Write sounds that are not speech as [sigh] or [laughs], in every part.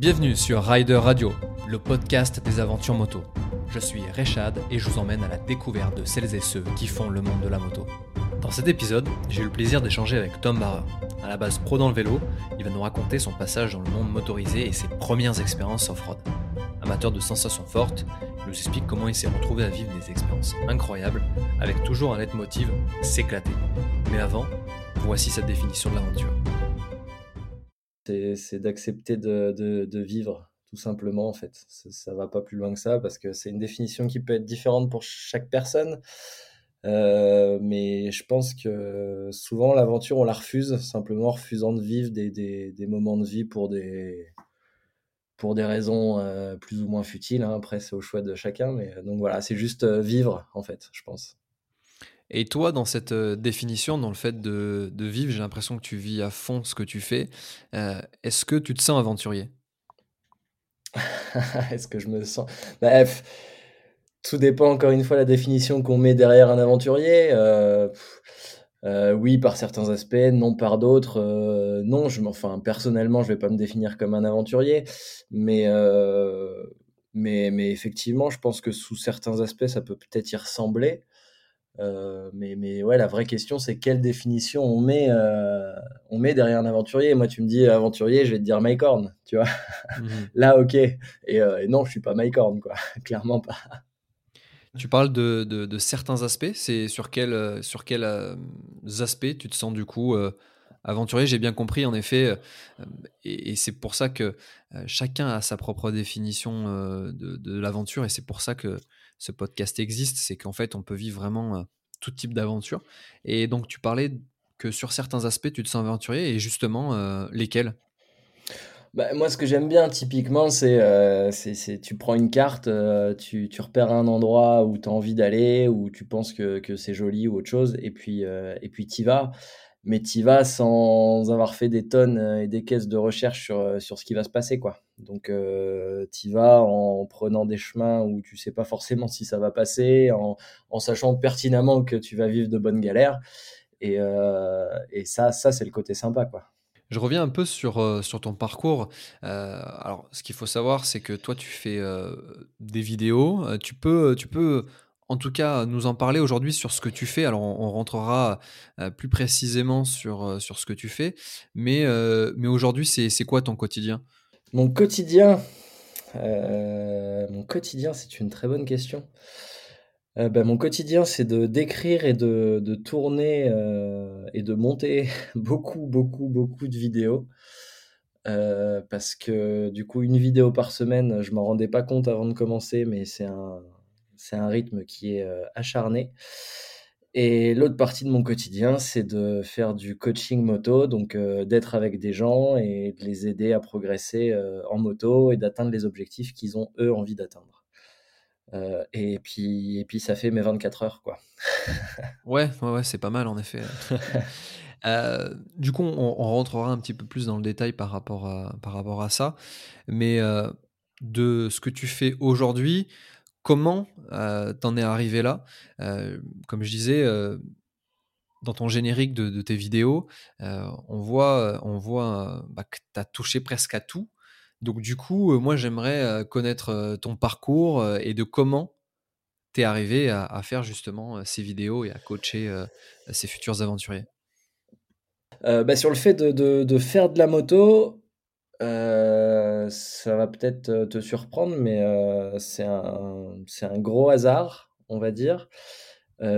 Bienvenue sur Rider Radio, le podcast des aventures moto. Je suis Rechad et je vous emmène à la découverte de celles et ceux qui font le monde de la moto. Dans cet épisode, j'ai eu le plaisir d'échanger avec Tom Barrer. À la base pro dans le vélo, il va nous raconter son passage dans le monde motorisé et ses premières expériences off-road. Amateur de sensations fortes, il nous explique comment il s'est retrouvé à vivre des expériences incroyables, avec toujours un leitmotiv s'éclater. Mais avant, voici cette définition de l'aventure. C'est d'accepter de, vivre, tout simplement, en fait. Ça, ne va pas plus loin que ça, parce que c'est une définition qui peut être différente pour chaque personne. Euh, mais je pense que souvent, l'aventure, on la refuse, simplement refusant de vivre des, moments de vie pour des, pour des raisons euh, plus ou moins futiles. Hein. Après, c'est au choix de chacun. Mais donc voilà, c'est juste euh, vivre, en fait, je pense. Et toi, dans cette euh, définition, dans le fait de, vivre, j'ai l'impression que tu vis à fond ce que tu fais. Euh, est-ce que tu te sens aventurier? [laughs] Est-ce que je me sens... Bref, tout dépend encore une fois de la définition qu'on met derrière un aventurier. Euh, oui, par certains aspects, non par d'autres. non, je, enfin, personnellement, je vais pas me définir comme un aventurier, mais, mais, mais effectivement, je pense que sous certains aspects, ça peut peut-être y ressembler. Euh, mais, mais ouais, la vraie question, c'est quelle définition on met, euh, on met derrière un aventurier? Moi, tu me dis aventurier, je vais te dire Mike Horn, tu vois? Mmh [laughs] Là, ok. Euh, et, non, je suis pas Mike Horn, quoi. [laughs] Clairement pas. Tu parles de, de, certains aspects. C'est sur, quel, sur quels aspects tu te sens du coup aventurier? J'ai bien compris, en effet. et, c'est pour ça que chacun a sa propre définition de, de l'aventure. Et c'est pour ça que ce podcast existe, c'est qu'en fait, on peut vivre vraiment euh, tout type d'aventure. Et donc, tu parlais que sur certains aspects, tu te sens aventurier, et justement, euh, lesquels? Bah, moi, ce que j'aime bien, typiquement, c'est euh, tu prends une carte, tu, tu, repères un endroit où tu as envie d'aller, où tu penses que, que c'est joli ou autre chose, et puis et puis y vas mais tu vas sans avoir fait des tonnes euh, et des caisses de recherche sur, euh, sur ce qui va se passer. quoi. Donc euh, tu vas en prenant des chemins où tu sais pas forcément si ça va passer, en, en sachant pertinemment que tu vas vivre de bonnes galères. Et, euh, et ça, ça c'est le côté sympa. quoi. Je reviens un peu sur, sur ton parcours. alors, ce qu'il faut savoir, c'est que toi, tu fais des vidéos. Tu peux, tu peux en tout cas nous en parler aujourd'hui sur ce que tu fais. Alors on, rentrera euh, plus précisément sur, euh, sur ce que tu fais, mais, euh, aujourd'hui c'est quoi ton quotidien? Mon quotidien, mon quotidien c'est une très bonne question. Ben, mon quotidien c'est de d'écrire et de, de tourner et de monter [laughs] beaucoup beaucoup beaucoup de vidéos. parce que du coup une vidéo par semaine, je m'en rendais pas compte avant de commencer, mais c'est un, c'est un rythme qui est euh, acharné. Et l'autre partie de mon quotidien, c'est de faire du coaching moto, donc euh, d'être avec des gens et de les aider à progresser euh, en moto et d'atteindre les objectifs qu'ils ont eux envie d'atteindre. et puis et puis ça fait mes 24 heures quoi. ouais, ouais, c'est pas mal en effet. [laughs] du coup, on, rentrera un petit peu plus dans le détail par rapport à, par rapport à ça. Mais de ce que tu fais aujourd'hui, Comment euh, t'en es arrivé là? Euh, Comme je disais, euh, dans ton générique de, tes vidéos, on voit, on voit bah, que tu as touché presque à tout. Donc du coup, moi j'aimerais connaître ton parcours et de comment tu es arrivé à, faire justement ces vidéos et à coacher ces futurs aventuriers. Bah, sur le fait de, faire de la moto, euh, ça va peut-être euh, te surprendre, mais euh, c'est un, un gros hasard, on va dire,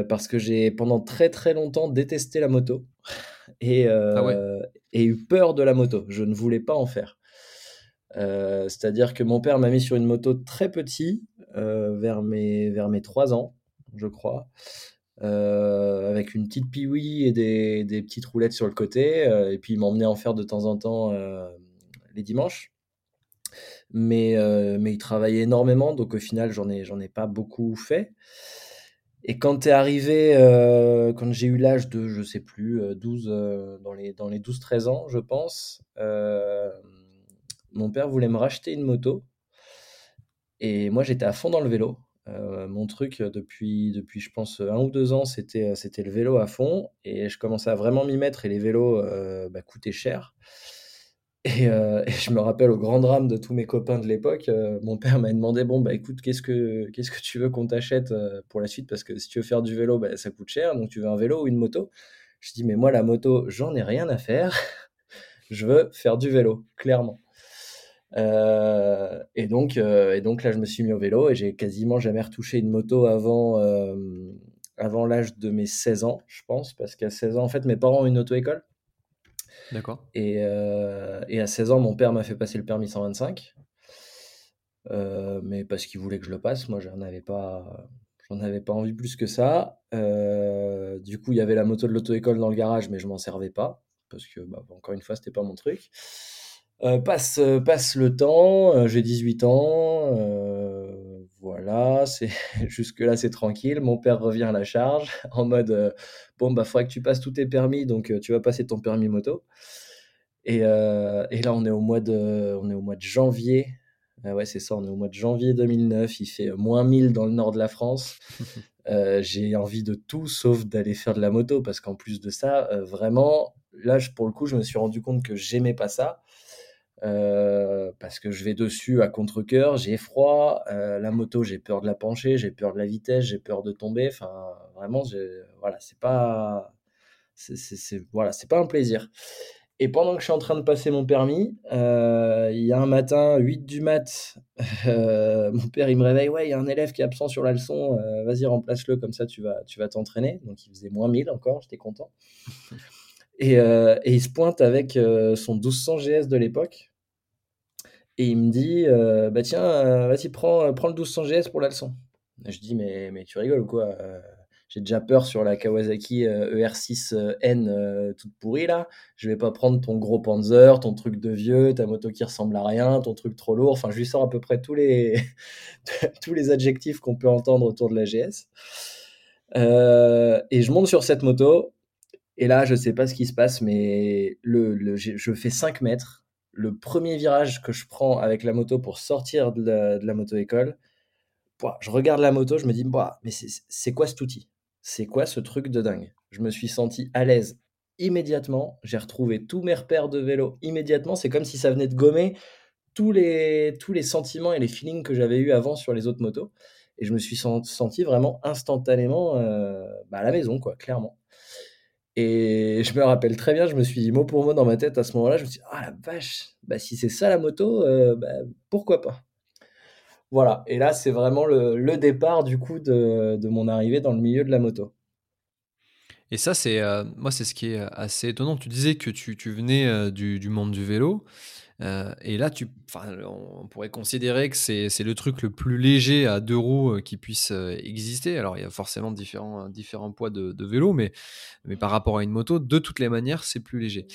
parce que j'ai pendant très très longtemps détesté la moto [laughs] et, ah et eu peur de la moto. Je ne voulais pas en faire. c'est-à-dire que mon père m'a mis sur une moto très petit, vers, mes, vers mes 3 ans, je crois. avec une petite piouille et des, des, petites roulettes sur le côté. et puis il m'emmenait en faire de temps en temps les dimanches. Mais, euh, mais il travaillait énormément, donc au final, j'en ai, ai pas beaucoup fait. Et quand tu es arrivé, euh, quand j'ai eu l'âge de, je sais plus, 12, euh, dans les, dans les 12-13 ans, je pense, mon père voulait me racheter une moto. Et moi, j'étais à fond dans le vélo. mon truc depuis, depuis, je pense, un ou deux ans, c'était, c'était le vélo à fond. Et je commençais à vraiment m'y mettre et les vélos bah, coûtaient cher. Et, euh, et, je me rappelle au grand drame de tous mes copains de l'époque, euh, mon père m'a demandé bon bah écoute qu'est-ce que qu'est-ce que tu veux qu'on t'achète euh, pour la suite? Parce que si tu veux faire du vélo bah, ça coûte cher donc tu veux un vélo ou une moto? Je dis mais moi la moto j'en ai rien à faire, [laughs] je veux faire du vélo clairement. et donc et donc là je me suis mis au vélo et j'ai quasiment jamais retouché une moto avant avant l'âge de mes 16 ans je pense parce qu'à 16 ans en fait mes parents ont une auto-école D'accord. Euh, et, à 16 ans, mon père m'a fait passer le permis 125. Euh, mais parce qu'il voulait que je le passe, moi j'en avais pas, j'en avais pas envie plus que ça. Euh, du coup, il y avait la moto de l'auto-école dans le garage, mais je m'en servais pas parce que, bah, encore une fois, c'était pas mon truc. passe, passe le temps, j'ai 18 ans, voilà, c'est [laughs] jusque-là c'est tranquille. Mon père revient à la charge [laughs] en mode euh, bon bah faudrait que tu passes tous tes permis, donc euh, tu vas passer ton permis moto. Et, euh, et, là on est au mois de on est au mois de janvier. Ah ouais c'est ça, on est au mois de janvier 2009. Il fait moins 1000 dans le nord de la France. [laughs] j'ai envie de tout sauf d'aller faire de la moto parce qu'en plus de ça, vraiment là pour le coup je me suis rendu compte que j'aimais pas ça. Euh, parce que je vais dessus à contre-coeur, j'ai froid, euh, la moto, j'ai peur de la pencher, j'ai peur de la vitesse, j'ai peur de tomber. Enfin, vraiment, voilà, c'est pas, c'est voilà, c'est pas un plaisir. Et pendant que je suis en train de passer mon permis, euh, il y a un matin, 8 du mat, [laughs] mon père il me réveille, ouais, il y a un élève qui est absent sur la leçon, vas-y remplace-le, comme ça tu vas tu vas t'entraîner. Donc il faisait moins 1000 encore, j'étais content. [laughs] Et, et, il se pointe avec son 1200 GS de l'époque, et il me dit euh, Bah tiens, euh, vas-y, prends, euh, prends le 1200 GS pour la leçon. je dis Mais, mais tu rigoles ou quoi J'ai déjà peur sur la Kawasaki ER6N e toute pourrie là. Je vais pas prendre ton gros Panzer, ton truc de vieux, ta moto qui ressemble à rien, ton truc trop lourd. Enfin, je lui sors à peu près tous les, [laughs] tous les adjectifs qu'on peut entendre autour de la GS. et je monte sur cette moto. Et là, je sais pas ce qui se passe, mais le, le je fais 5 mètres le premier virage que je prends avec la moto pour sortir de la, moto-école, je regarde la moto, je me dis, mais c'est quoi cet outil? C'est quoi ce truc de dingue? Je me suis senti à l'aise immédiatement. J'ai retrouvé tous mes repères de vélo immédiatement. C'est comme si ça venait de gommer tous les, tous les sentiments et les feelings que j'avais eu avant sur les autres motos. Et je me suis senti vraiment instantanément euh, bah, à la maison, quoi, clairement. Et je me rappelle très bien, je me suis dit mot pour mot dans ma tête à ce moment-là, je me suis dit, ah la vache, bah, si c'est ça la moto, euh, bah, pourquoi pas? Voilà, et là c'est vraiment le, départ du coup de, mon arrivée dans le milieu de la moto. Et ça, c'est euh, moi, c'est ce qui est assez étonnant. Tu disais que tu, venais euh, du, monde du vélo. Euh, et là, tu, on pourrait considérer que c'est le truc le plus léger à deux roues euh, qui puisse euh, exister. Alors, il y a forcément différents, différents poids de, vélo, mais, mais par rapport à une moto, de toutes les manières, c'est plus léger.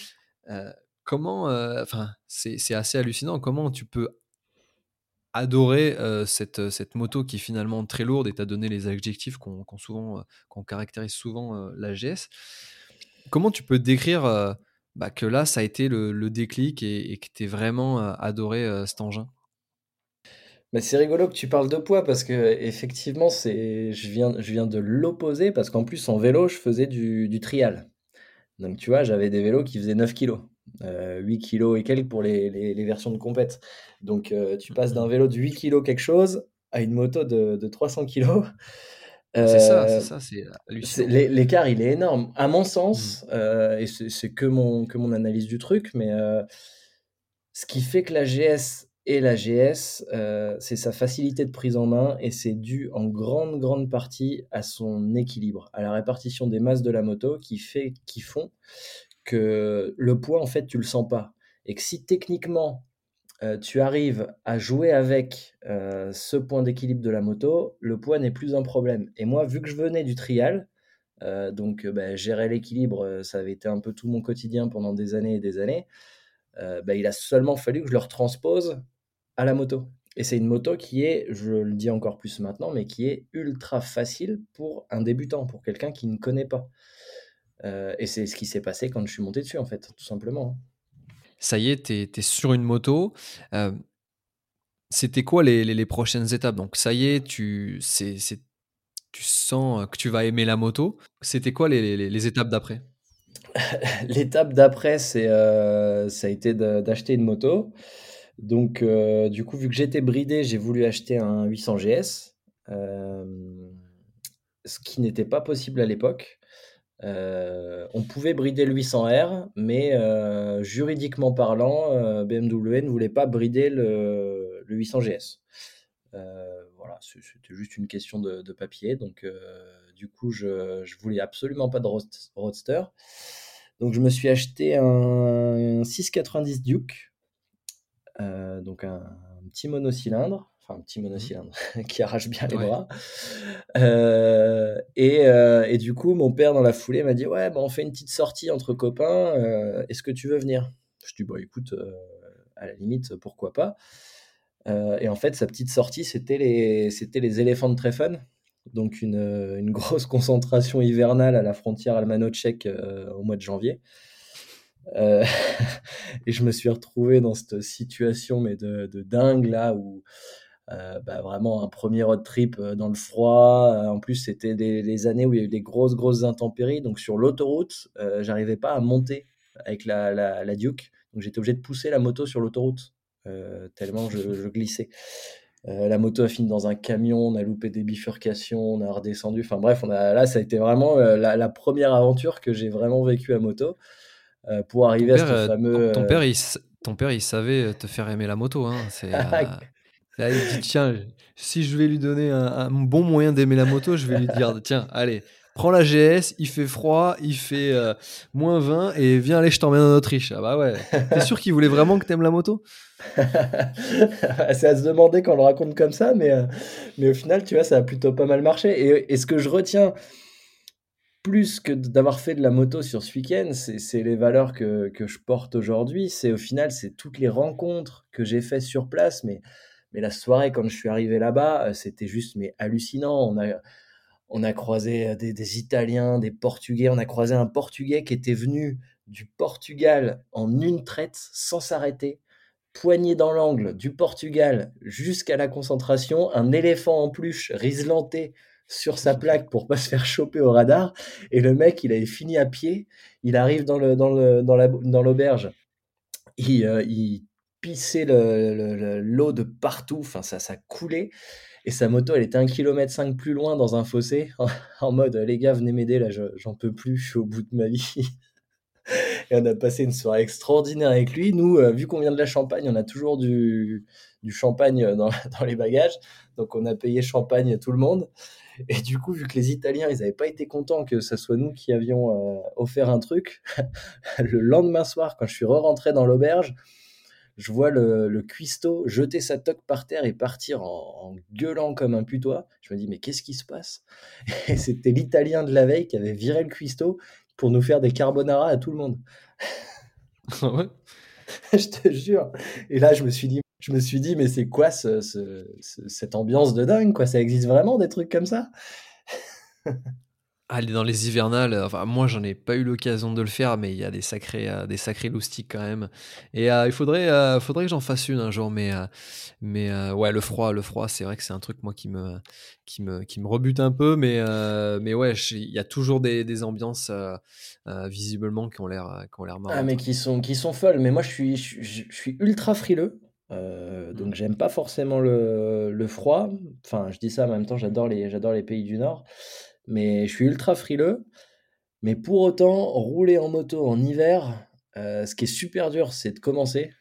comment, enfin, c'est assez hallucinant. Comment tu peux adorer cette, cette moto qui est finalement très lourde et t'as donné les adjectifs qu'on souvent qu'on caractérise souvent la GS. Comment tu peux décrire bah, que là, ça a été le, déclic et, que tu es vraiment euh, adoré euh, cet engin. Mais c'est rigolo que tu parles de poids parce que effectivement c'est je viens je viens de l'opposé parce qu'en plus en vélo je faisais du, trial. Donc tu vois j'avais des vélos qui faisaient 9 kg 8 kg et quelques pour les, versions de compète. Donc euh, tu passes d'un mmh. vélo de 8 kg quelque chose à une moto de, de 300 kg c'est ça, c'est ça, c'est hallucinant. L'écart, il est énorme. À mon sens, mmh. euh, et c'est que mon, que mon analyse du truc, mais euh, ce qui fait que la GS et la GS, euh, c'est sa facilité de prise en main et c'est dû en grande, grande partie à son équilibre, à la répartition des masses de la moto qui, fait, qui font que le poids, en fait, tu le sens pas. Et que si techniquement, euh, tu arrives à jouer avec euh, ce point d'équilibre de la moto, le poids n'est plus un problème. Et moi, vu que je venais du trial, euh, donc bah, gérer l'équilibre, ça avait été un peu tout mon quotidien pendant des années et des années, bah, il a seulement fallu que je le retranspose à la moto. Et c'est une moto qui est, je le dis encore plus maintenant, mais qui est ultra facile pour un débutant, pour quelqu'un qui ne connaît pas. et c'est ce qui s'est passé quand je suis monté dessus, en fait, tout simplement ça y est, tu es, sur une moto. Euh, c'était quoi les, prochaines étapes? Donc ça y est, tu, sens que tu vas aimer la moto. C'était quoi les, étapes d'après? [laughs] L'étape d'après, c'est, heu, ça a été d'acheter une moto. Donc, du coup, vu que j'étais bridé, j'ai voulu acheter un 800 GS, ce qui n'était pas possible à l'époque. Heu, on pouvait brider le 800R, mais heu, juridiquement parlant, heu, BMW ne voulait pas brider le le 800 GS. Voilà, c'était juste une question de papier. Donc, du coup, je je voulais absolument pas de roadster. Donc je me suis acheté un 690 Duke. Donc un petit monocylindre, enfin un petit Mmh. monocylindre [laughs] qui arrache bien les Ouais. bras. Heu et heu et du coup, mon père dans la foulée m'a dit: «Ouais, bah, on fait une petite sortie entre copains, heu, est-ce que tu veux venir?» je dis: «Bah, écoute, à la limite, pourquoi pas?» et en fait, sa petite sortie, c'était les c'était les Elephant Treffen, donc une, une grosse [laughs] concentration hivernale à la frontière allemano-tchèque, heu, au mois de janvier. [laughs] Et je me suis retrouvé dans cette situation, mais de de dingue là où, heu, bah, vraiment un 1er road trip, heu, dans le froid. Heu, en plus, c'était des années où il y a eu des grosses, grosses intempéries. Donc sur l'autoroute, heu, j'arrivais pas à monter avec la la la Duke. Donc j'étais obligé de pousser la moto sur l'autoroute, tellement je [laughs] je glissais. La moto a fini dans un camion, on a loupé des bifurcations, on a redescendu. Enfin bref, on a là, ça a été vraiment, la la 1re aventure que j'ai vraiment vécue à moto, pour arriver à ce fameux, ton père, il s ton père, il savait, te faire aimer la moto, hein. C'est, heu, [laughs] là, il dit: «Tiens, si je vais lui donner un un bon moyen d'aimer la moto, je vais lui dire: [laughs] "Tiens, allez, prends la GS, il fait froid, il fait, heu, -20 et viens, allez, je t'emmène en Autriche." Ah bah, ouais. Tu es sûr qu'il voulait vraiment que tu aimes la moto? [laughs] C'est à se demander quand on le raconte comme ça, mais heu, mais au final, tu vois, ça a plutôt pas mal marché et et ce que je retiens plus que d'avoir fait de la moto sur ce week-end, c'est c'est les valeurs que que je porte aujourd'hui. C'est au final, c'est toutes les rencontres que j'ai fait sur place, mais mais la soirée quand je suis arrivé là-bas, heu, c'était juste mais hallucinant. On a on a croisé, des des Italiens, des Portugais. On a croisé un Portugais qui était venu du Portugal en une traite, sans s'arrêter, poignée dans l'angle du Portugal jusqu'à la concentration, un éléphant en peluche rizelanté sur sa plaque pour pas se faire choper au radar et le mec, il avait fini à pied. Il arrive dans le dans le dans la dans l'auberge. Il, il pissait le le le l'eau de partout, enfin ça ça coulait et sa moto, elle était 1 kilomètre 5 plus loin dans un fossé [laughs] en mode: «Les gars, venez m'aider là, je j'en peux plus, je suis au bout de ma vie» [laughs] et on a passé une soirée extraordinaire avec lui. Nous, heu, vu qu'on vient de la Champagne, on a toujours du du champagne dans [laughs] dans les bagages. Donc on a payé champagne tout le monde et du coup, vu que les Italiens, ils avaient pas été contents que ça soit nous qui avions, heu, offert un truc, le lendemain soir, quand je suis re-rentré dans l'auberge, je vois le le cuistot jeter sa toque par terre et partir en en gueulant comme un putois. Je me dis: «Mais qu'est-ce qui se passe?» [laughs] et c'était l'Italien de la veille qui avait viré le cuistot pour nous faire des carbonara à tout le monde. [laughs] Ah ouais? [laughs] Je te jure et là, je me suis dit je me suis dit: «Mais c'est quoi ce ce ce cette ambiance de dingue, quoi? Ça existe vraiment des trucs comme ça?» Aller dans les hivernales, heu, enfin moi j'en ai pas eu l'occasion de le faire, mais il y a des sacrés, heu, des sacrés loustiques quand même et heu, il faudrait, heu, faudrait que j'en fasse une un jour, mais mais ouais, le froid le froid, c'est vrai que c'est un truc moi qui me qui me qui me rebute un peu, mais mais ouais, il y a toujours des des ambiances, visiblement qui ont l'air, qui ont l'air Ah marrantes, mais ouais. qui sont qui sont folles, mais moi je suis je suis ultra frileux, heu, Mmh. donc j'aime pas forcément le le froid. Enfin, je dis ça, en même temps, j'adore les j'adore les pays du Nord, mais je suis ultra frileux. Mais pour autant, rouler en moto en hiver, heu, ce qui est super dur, c'est de commencer,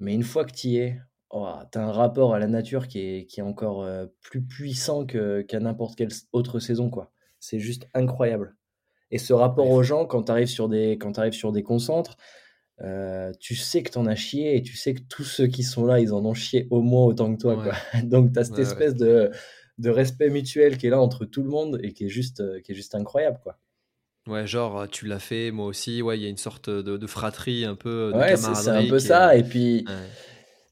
mais une fois que tu y es, waouh, tu as un rapport à la nature qui est qui est encore, heu, plus puissant qu'à n'importe quelle autre saison, quoi. C'est juste incroyable et ce rapport aux gens quand tu arrives sur des quand arrives sur des concentres, heu, tu sais que tu en as chié et tu sais que tous ceux qui sont là, ils en ont chié au moins autant que toi, quoi. [laughs] Donc tu as cette ouais, ouais. espèce de de respect mutuel qui est là entre tout le monde et qui est juste, heu, qui est juste incroyable, quoi. Ouais, genre, heu, tu l'as fait, moi aussi, ouais, il y a une sorte, de de fratrie un peu, de Ouais, c'est un peu est ça et puis ouais.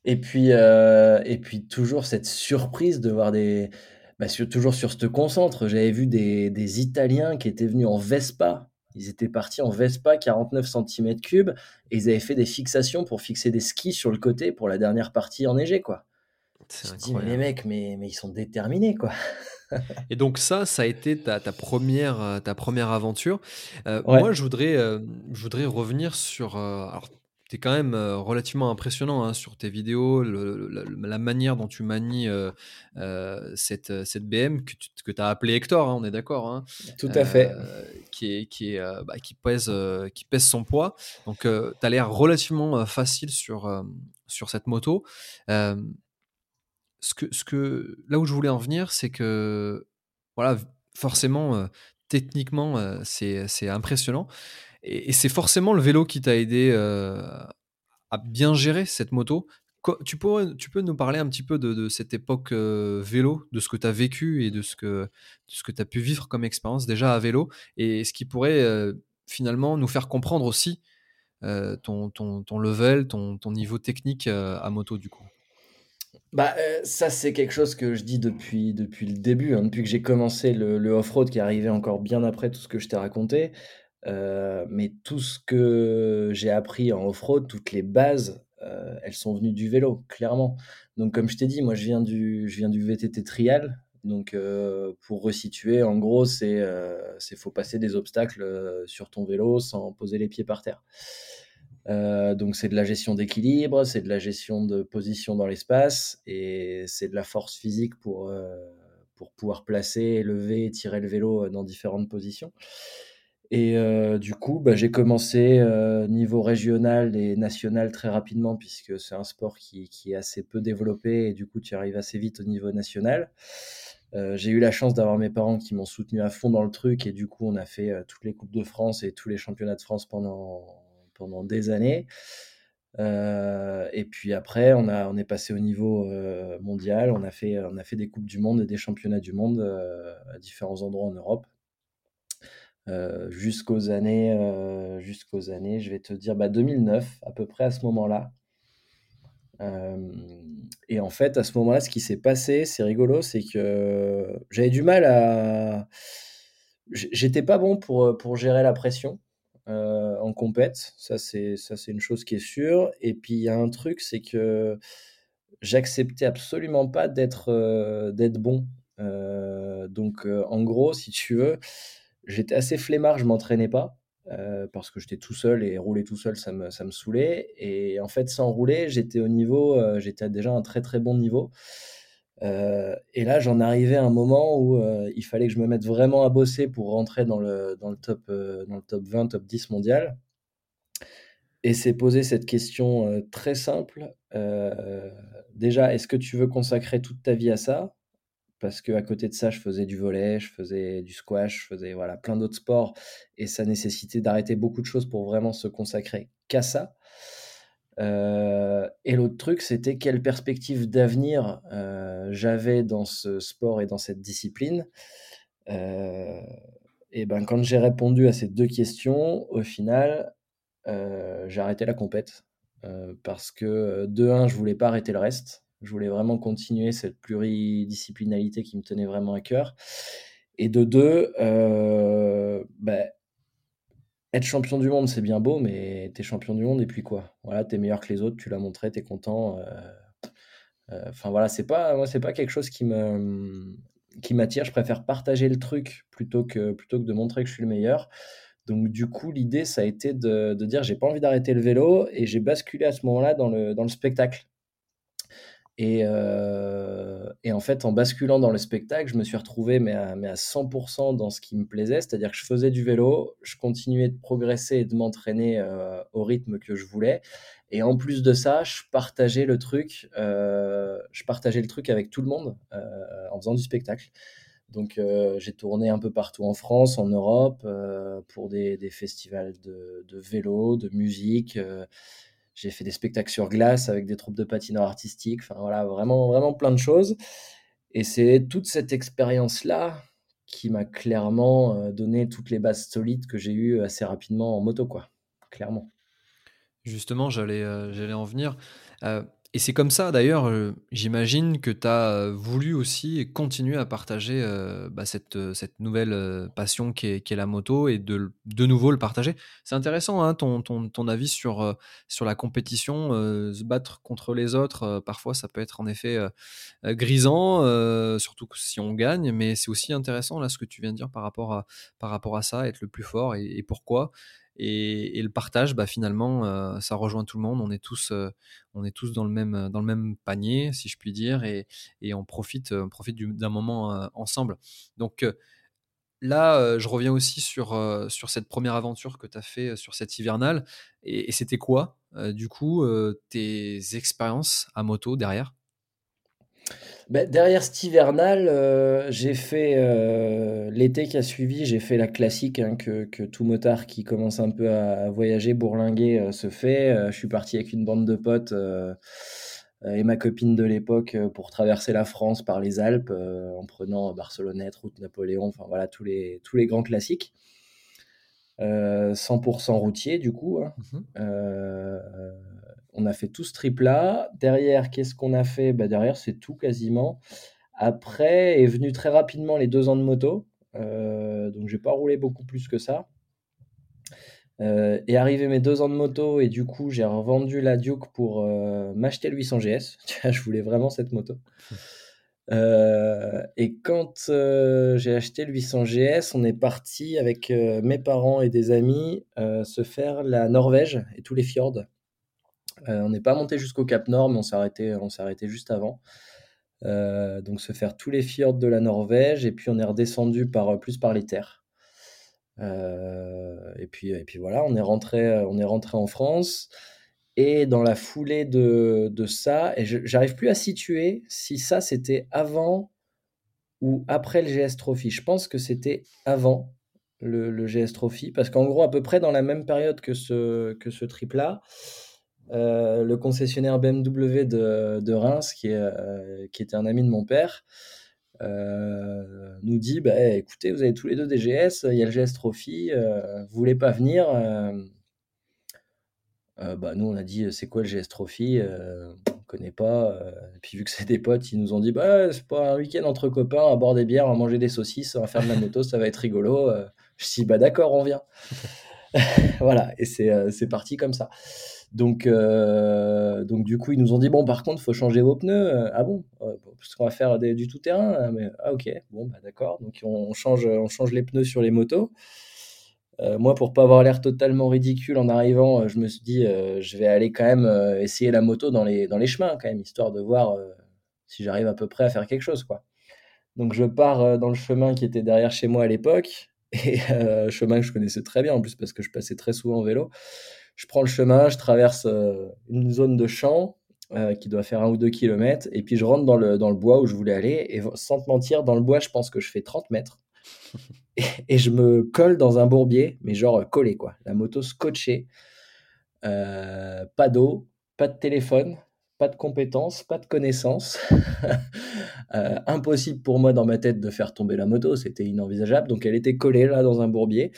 et puis, et puis toujours cette surprise de voir des bah, sur toujours sur cette concentre, j'avais vu des des Italiens qui étaient venus en Vespa. Ils étaient partis en Vespa 49 cm3 et ils avaient fait des fixations pour fixer des skis sur le côté pour la dernière partie enneigée, quoi. Te dis: «Mais les mecs, mais mais ils sont déterminés, quoi». [laughs] Et donc ça, ça a été ta, ta première, euh, ta première aventure. Euh, moi, je voudrais, euh, je voudrais revenir sur... alors, tu es quand même relativement impressionnant hein, sur tes vidéos, la, manière dont tu manies cette, cette BM que tu as appelée Hector, hein, on est d'accord hein, Tout à fait. Qui, est, qui, est, bah, qui, pèse, qui pèse son poids. Donc, tu as l'air relativement facile sur, sur cette moto ce que, là où je voulais en venir, c'est que, voilà, forcément, techniquement, c'est impressionnant. Et, c'est forcément le vélo qui t'a aidé à bien gérer cette moto. Tu, pourrais, tu peux nous parler un petit peu de, cette époque vélo, de ce que tu as vécu et de ce que, ce que tu as pu vivre comme expérience déjà à vélo, et ce qui pourrait finalement nous faire comprendre aussi ton, level, ton niveau technique à moto du coup? Bah, euh, ça, c'est quelque chose que je dis depuis depuis le début, hein, depuis que j'ai commencé le off-road qui arrivé encore bien après tout ce que je t'ai raconté. Heu, mais tout ce que j'ai appris en off-road, toutes les bases, heu, elles sont venues du vélo, clairement. Donc comme je t'ai dit, moi je viens du je viens du VTT trial, donc pour resituer, en gros, c'est, c'est faut passer des obstacles, sur ton vélo sans poser les pieds par terre. Euh, donc c'est de la gestion d'équilibre, c'est de la gestion de position dans l'espace et c'est de la force physique pour, euh, pour pouvoir placer, lever et tirer le vélo euh, dans différentes positions. Et du coup, bah, j'ai commencé niveau régional et national très rapidement puisque c'est un sport qui, qui, est assez peu développé et du coup tu arrives assez vite au niveau national. j'ai eu la chance d'avoir mes parents qui m'ont soutenu à fond dans le truc et du coup on a fait toutes les coupes de France et tous les championnats de France pendant pendant des années. Euh, et puis après, on, a, on est passé au niveau euh, mondial. On a, fait, on a fait des Coupes du Monde et des Championnats du Monde euh, à différents endroits en Europe. jusqu'aux années, jusqu'aux années, je vais te dire, bah, 2009, à peu près à ce moment-là. et en fait, à ce moment-là, ce qui s'est passé, c'est rigolo, c'est que j'avais du mal à. J'étais pas bon pour, pour gérer la pression. En compète. Ça, c'est une chose qui est sûre. Et puis, il y a un truc, c'est que j'acceptais absolument pas d'être euh, d'être bon. Euh, donc, en gros, si tu veux, j'étais assez flemmard, je m'entraînais pas. parce que j'étais tout seul et rouler tout seul, ça me, ça me saoulait. Et en fait, sans rouler, j'étais au niveau, j'étais déjà un très très bon niveau. Euh, et là, j'en arrivais à un moment où euh, il fallait que je me mette vraiment à bosser pour rentrer dans le, dans le, top, euh, dans le top 20, top 10 mondial. Et c'est poser cette question très simple. déjà, est-ce que tu veux consacrer toute ta vie à ça? Parce qu'à côté de ça, je faisais du volet, je faisais du squash, je faisais voilà, plein d'autres sports. Et ça nécessitait d'arrêter beaucoup de choses pour vraiment se consacrer qu'à ça. Euh, et l'autre truc, c'était quelle perspective d'avenir euh, j'avais dans ce sport et dans cette discipline. Euh, et ben, quand j'ai répondu à ces deux questions, au final, j'ai arrêté la compète. parce que de un, je voulais pas arrêter le reste. Je voulais vraiment continuer cette pluridisciplinalité qui me tenait vraiment à cœur. Et de deux, ben, être champion du monde, c'est bien beau, mais tu es champion du monde et puis quoi? Voilà, tu es meilleur que les autres, tu l'as montré, tu es content. Euh, euh, enfin voilà, c'est pas moi c'est pas quelque chose qui me qui m'attire, je préfère partager le truc plutôt que plutôt que de montrer que je suis le meilleur. Donc du coup, l'idée ça a été de, de dire j'ai pas envie d'arrêter le vélo et j'ai basculé à ce moment-là dans le dans le spectacle. Euh, et, en fait, en basculant dans le spectacle, je me suis retrouvé mais à, mais à 100% dans ce qui me plaisait, c'est-à-dire que je faisais du vélo, je continuais de progresser et de m'entraîner euh, au rythme que je voulais. Et en plus de ça, je partageais le truc, euh, je partageais le truc avec tout le monde en faisant du spectacle. Donc j'ai tourné un peu partout en France, en Europe, pour des, festivals de, vélo, de musique. J'ai fait des spectacles sur glace avec des troupes de patineurs artistiques. Enfin voilà, vraiment, vraiment plein de choses. Et c'est toute cette expérience-là qui m'a clairement euh, donné toutes les bases solides que j'ai eues assez rapidement en moto, quoi. Clairement. Justement, j'allais euh, en venir. Euh, Et c'est comme ça, d'ailleurs, euh, j'imagine que tu as euh, voulu aussi continuer à partager euh, bah, cette, cette nouvelle passion qui est, la moto et de, de nouveau le partager. C'est intéressant, hein, ton, ton, ton, avis sur, sur la compétition. se battre contre les autres, parfois, ça peut être en effet grisant, surtout si on gagne, mais c'est aussi intéressant, là, ce que tu viens de dire par rapport à, par rapport à ça, être le plus fort et, et pourquoi. Et, le partage, bah, finalement, euh, ça rejoint tout le monde. On est tous, euh, on est tous dans, le même, dans le même panier, si je puis dire, et, on profite, on profite d'un moment euh, ensemble. Donc là, je reviens aussi sur, sur cette première aventure que tu as fait sur cette hivernale. Et, c'était quoi, du coup, tes expériences à moto derrière? Bah, derrière cet hivernal, euh, j'ai fait euh, l'été qui a suivi, j'ai fait la classique hein, que, que tout motard qui commence un peu à, voyager, bourlinguer, euh, se fait. je suis parti avec une bande de potes et ma copine de l'époque pour traverser la France par les Alpes en prenant Barcelonnette, route Napoléon, enfin voilà tous les, tous les grands classiques. 100% routier du coup. Hein. Mmh on a fait tout ce trip-là. Derrière, qu'est-ce qu'on a fait? Bah, Derrière, c'est tout quasiment. Après est venu très rapidement les deux ans de moto. Euh, donc, j'ai pas roulé beaucoup plus que ça. Euh, et arrivé mes deux ans de moto, et du coup, j'ai revendu la Duke pour euh, m'acheter le 800 GS. [laughs] je voulais vraiment cette moto. Euh, et quand j'ai acheté le 800 GS, on est parti avec mes parents et des amis se faire la Norvège et tous les fjords. Euh, on n'est pas monté jusqu'au Cap Nord, mais on s'est arrêté, on s'est arrêté juste avant. Euh, donc se faire tous les fjords de la Norvège et puis on est redescendu par plus par les terres. Euh, et puis et puis voilà, on est rentré on est rentré en France et dans la foulée de, de ça et j'arrive plus à situer si ça c'était avant ou après le GS Trophy. Je pense que c'était avant le, le, GS Trophy parce qu'en gros à peu près dans la même période que ce que ce trip là. Euh, le concessionnaire BMW de, Reims, euh, qui, était un ami de mon père, euh, nous dit bah, écoutez, vous avez tous les deux des GS, il y a le GS Trophy, vous voulez pas venir bah, Nous, on a dit c'est quoi le GS Trophy On connaît pas. puis, vu que c'est des potes, ils nous ont dit bah, c'est pas un week-end entre copains, à boire des bières, à manger des saucisses, à faire de la moto, ça va être rigolo. je dis bah, d'accord, on vient. [laughs] voilà, et c'est parti comme ça. Donc, euh, donc du coup, ils nous ont dit bon, par contre, faut changer vos pneus. ah bon? Euh, Parce qu'on va faire du tout-terrain. Ah, mais ah ok, bon, bah, d'accord. Donc on change, on change les pneus sur les motos. Euh, moi, pour pas avoir l'air totalement ridicule en arrivant, je me suis dit je vais aller quand même essayer la moto dans les, dans les chemins quand même, histoire de voir si j'arrive à peu près à faire quelque chose, quoi. Donc je pars dans le chemin qui était derrière chez moi à l'époque [laughs] et chemin que je connaissais très bien en plus parce que je passais très souvent en vélo je prends le chemin, je traverse euh, une zone de champ euh, qui doit faire un ou deux kilomètres, et puis je rentre dans le, dans le bois où je voulais aller, et sans te mentir, dans le bois, je pense que je fais 30 mètres, [laughs] et, je me colle dans un bourbier, mais genre collé, quoi. La moto scotchée, euh, pas d'eau, pas de téléphone, pas de compétences, pas de connaissances. [laughs] impossible pour moi dans ma tête de faire tomber la moto, c'était inenvisageable. Donc elle était collée là dans un bourbier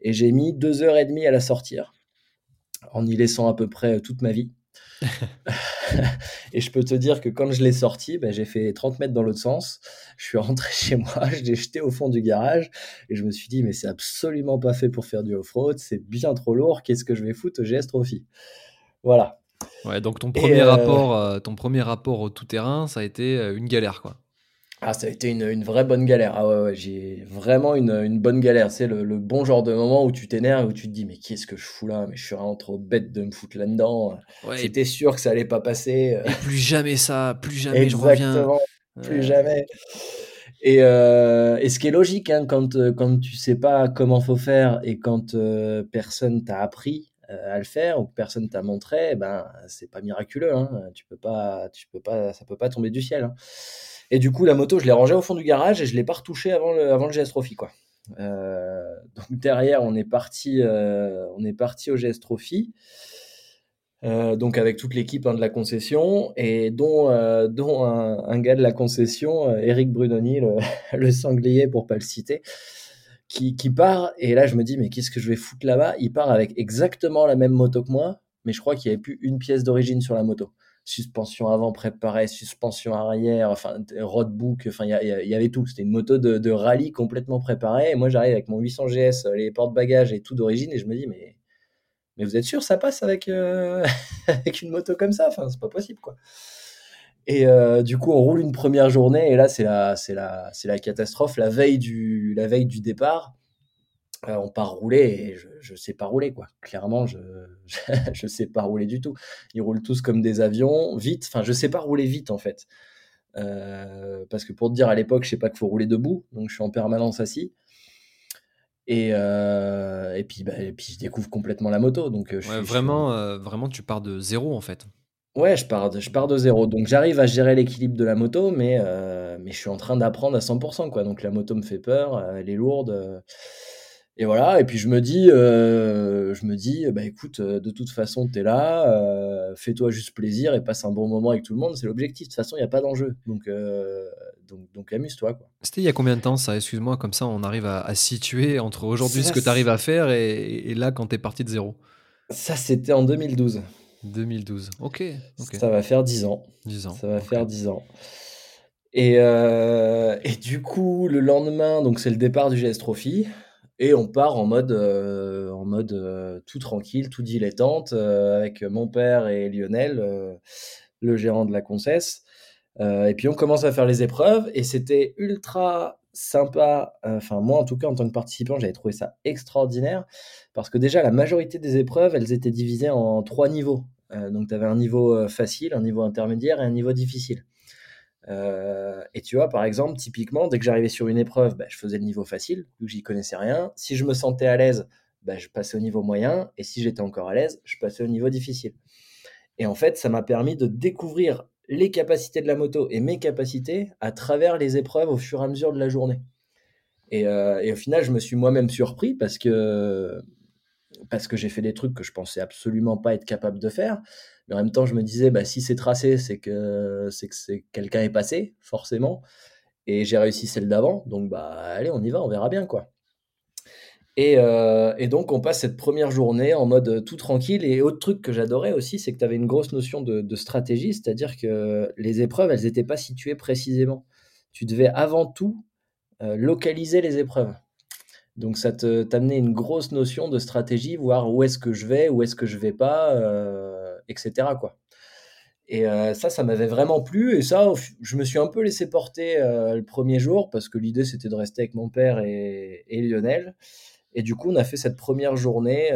et j'ai mis deux heures et demie à la sortir en y laissant à peu près toute ma vie. [laughs] [laughs] et je peux te dire que quand je l'ai sorti, ben, j'ai fait 30 mètres dans l'autre sens. Je suis rentré chez moi, [laughs] je l'ai jeté au fond du garage et je me suis dit, mais c'est absolument pas fait pour faire du off-road, c'est bien trop lourd, qu'est-ce que je vais foutre au GS Trophy? Voilà. Ouais, donc ton premier, euh, rapport, euh, ton premier rapport au tout-terrain, ça a été euh, une galère, quoi. Ah, ça a été une, une vraie bonne galère. Ah ouais, ouais j'ai vraiment une, une bonne galère. C'est le, le bon genre de moment où tu t'énerves, où tu te dis, mais qu'est-ce que je fous là? Mais je suis vraiment trop bête de me foutre là-dedans. Ouais, J'étais sûr que ça allait pas passer. Et plus jamais ça, plus jamais je reviens. Exactement, plus jamais. Et, euh, et ce qui est logique, hein, quand, euh, quand tu sais pas comment faut faire et quand euh, personne t'a appris à le faire ou que personne t'a montré, ben c'est pas miraculeux. Hein. Tu peux pas, tu peux pas, ça peut pas tomber du ciel. Hein. Et du coup, la moto, je l'ai rangée au fond du garage et je l'ai pas retouchée avant le, avant le GS Trophy, quoi. Euh, donc derrière, on est parti, euh, on est parti au GS Trophy. Euh, donc avec toute l'équipe hein, de la concession et dont, dont un, gars de la concession, Eric Brunoni, le, [laughs] le, sanglier pour pas le citer, qui, qui, part. Et là, je me dis, mais qu'est-ce que je vais foutre là-bas? Il part avec exactement la même moto que moi, mais je crois qu'il n'y avait plus une pièce d'origine sur la moto. Suspension avant préparée, suspension arrière, roadbook, enfin il y, avait tout. C'était une moto de, rallye complètement préparée. Et moi j'arrive avec mon 800 GS, les porte-bagages et tout d'origine, et je me dis mais vous êtes sûr ça passe avec euh, [laughs] avec une moto comme ça? Enfin c'est pas possible. Et euh, du coup, on roule une première journée et là, c'est la, c'est la, c'est la catastrophe. La veille la veille du départ, euh, on part rouler et je, ne sais pas rouler quoi. Clairement, je, [laughs] je, sais pas rouler du tout. Ils roulent tous comme des avions, vite. Enfin, je sais pas rouler vite en fait. Euh, parce que pour te dire à l'époque, je sais pas qu'il faut rouler debout, donc je suis en permanence assis. Et, et, puis, bah, et puis je découvre complètement la moto. Donc, vraiment, vraiment, tu pars de zéro en fait. Ouais, je pars de je pars de zéro. Donc j'arrive à gérer l'équilibre de la moto, mais euh, mais je suis en train d'apprendre à 100 quoi. Donc la moto me fait peur, euh, elle est lourde, euh, et voilà et puis je me dis, je me dis: «Bah, écoute, de toute façon, tu es là, fais-toi juste plaisir et passe un bon moment avec tout le monde, c'est l'objectif. De toute façon, il y a pas d'enjeu, donc donc donc amuse-toi, quoi». C'était il y a combien de temps ça? Excuse-moi, comme ça on arrive à situer entre aujourd'hui ce que tu arrives à faire et là quand tu es parti de zéro. Ça, c'était en 2012. 2012. Ok. Ça va faire 10 ans. 10 ans. Ça va faire 10 ans. Et, euh, et, du coup, le lendemain, donc c'est le départ du GS Trophy. Et on part en mode, euh, en mode euh, tout tranquille, tout dilettante, avec mon père et Lionel, le gérant de la Concesse. et puis on commence à faire les épreuves. Et c'était ultra sympa. Enfin, moi en tout cas, en tant que participant, j'avais trouvé ça extraordinaire. Parce que déjà, la majorité des épreuves, elles étaient divisées en trois niveaux. Euh, donc, tu avais un niveau euh, facile, un niveau intermédiaire et un niveau difficile. Euh, et tu vois, par exemple, typiquement, dès que j'arrivais sur une épreuve, bah, je faisais le niveau facile, où j'y connaissais rien. Si je me sentais à l'aise, bah, je passais au niveau moyen. Et si j'étais encore à l'aise, je passais au niveau difficile. Et en fait, ça m'a permis de découvrir les capacités de la moto et mes capacités à travers les épreuves au fur et à mesure de la journée. Et, et au final, je me suis moi-même surpris parce que parce que j'ai fait des trucs que je pensais absolument pas être capable de faire. Mais en même temps, je me disais, bah, si c'est tracé, c'est que quelqu'un est passé, forcément. Et j'ai réussi celle d'avant. Donc, bah, allez, on y va, on verra bien, quoi. Et, euh, donc, on passe cette première journée en mode tout tranquille. Et autre truc que j'adorais aussi, c'est que tu avais une grosse notion de, stratégie, c'est-à-dire que les épreuves, elles n'étaient pas situées précisément. Tu devais avant tout euh, localiser les épreuves. Donc ça t'amenait une grosse notion de stratégie, voir où est-ce que je vais, où est-ce que je vais pas, euh, etc. Quoi. Et euh, ça, ça m'avait vraiment plu. Et ça, je me suis un peu laissé porter euh, le premier jour parce que l'idée c'était de rester avec mon père et, Lionel. Et du coup, on a fait cette première journée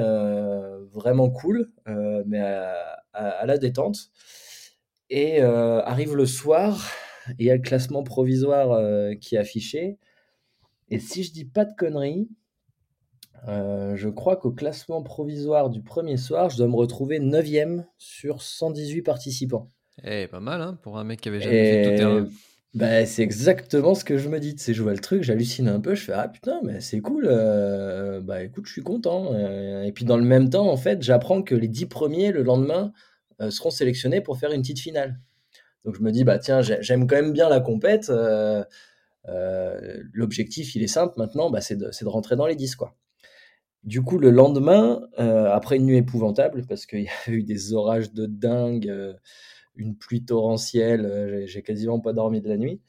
vraiment cool, mais à, la détente. Et arrive le soir, il y a le classement provisoire qui est affiché. Et si je dis pas de conneries, euh, je crois qu'au classement provisoire du premier soir, je dois me retrouver 9 sur 118 participants. Eh, pas mal, hein, pour un mec qui avait jamais fait tout terrain. Bah, c'est exactement ce que je me dis. C'est jouer le truc, j'hallucine un peu. Je fais Ah putain, mais c'est cool. Euh, bah écoute, je suis content. Euh, et puis dans le même temps, en fait, j'apprends que les 10 premiers le lendemain seront sélectionnés pour faire une petite finale. Donc je me dis Bah tiens, j'aime quand même bien la compète. Euh, l'objectif, il est simple maintenant, bah, c'est de, de, rentrer dans les 10. Quoi. Du coup, le lendemain, euh, après une nuit épouvantable, parce qu'il [laughs] y a eu des orages de dingue, euh, une pluie torrentielle, j'ai quasiment pas dormi de la nuit.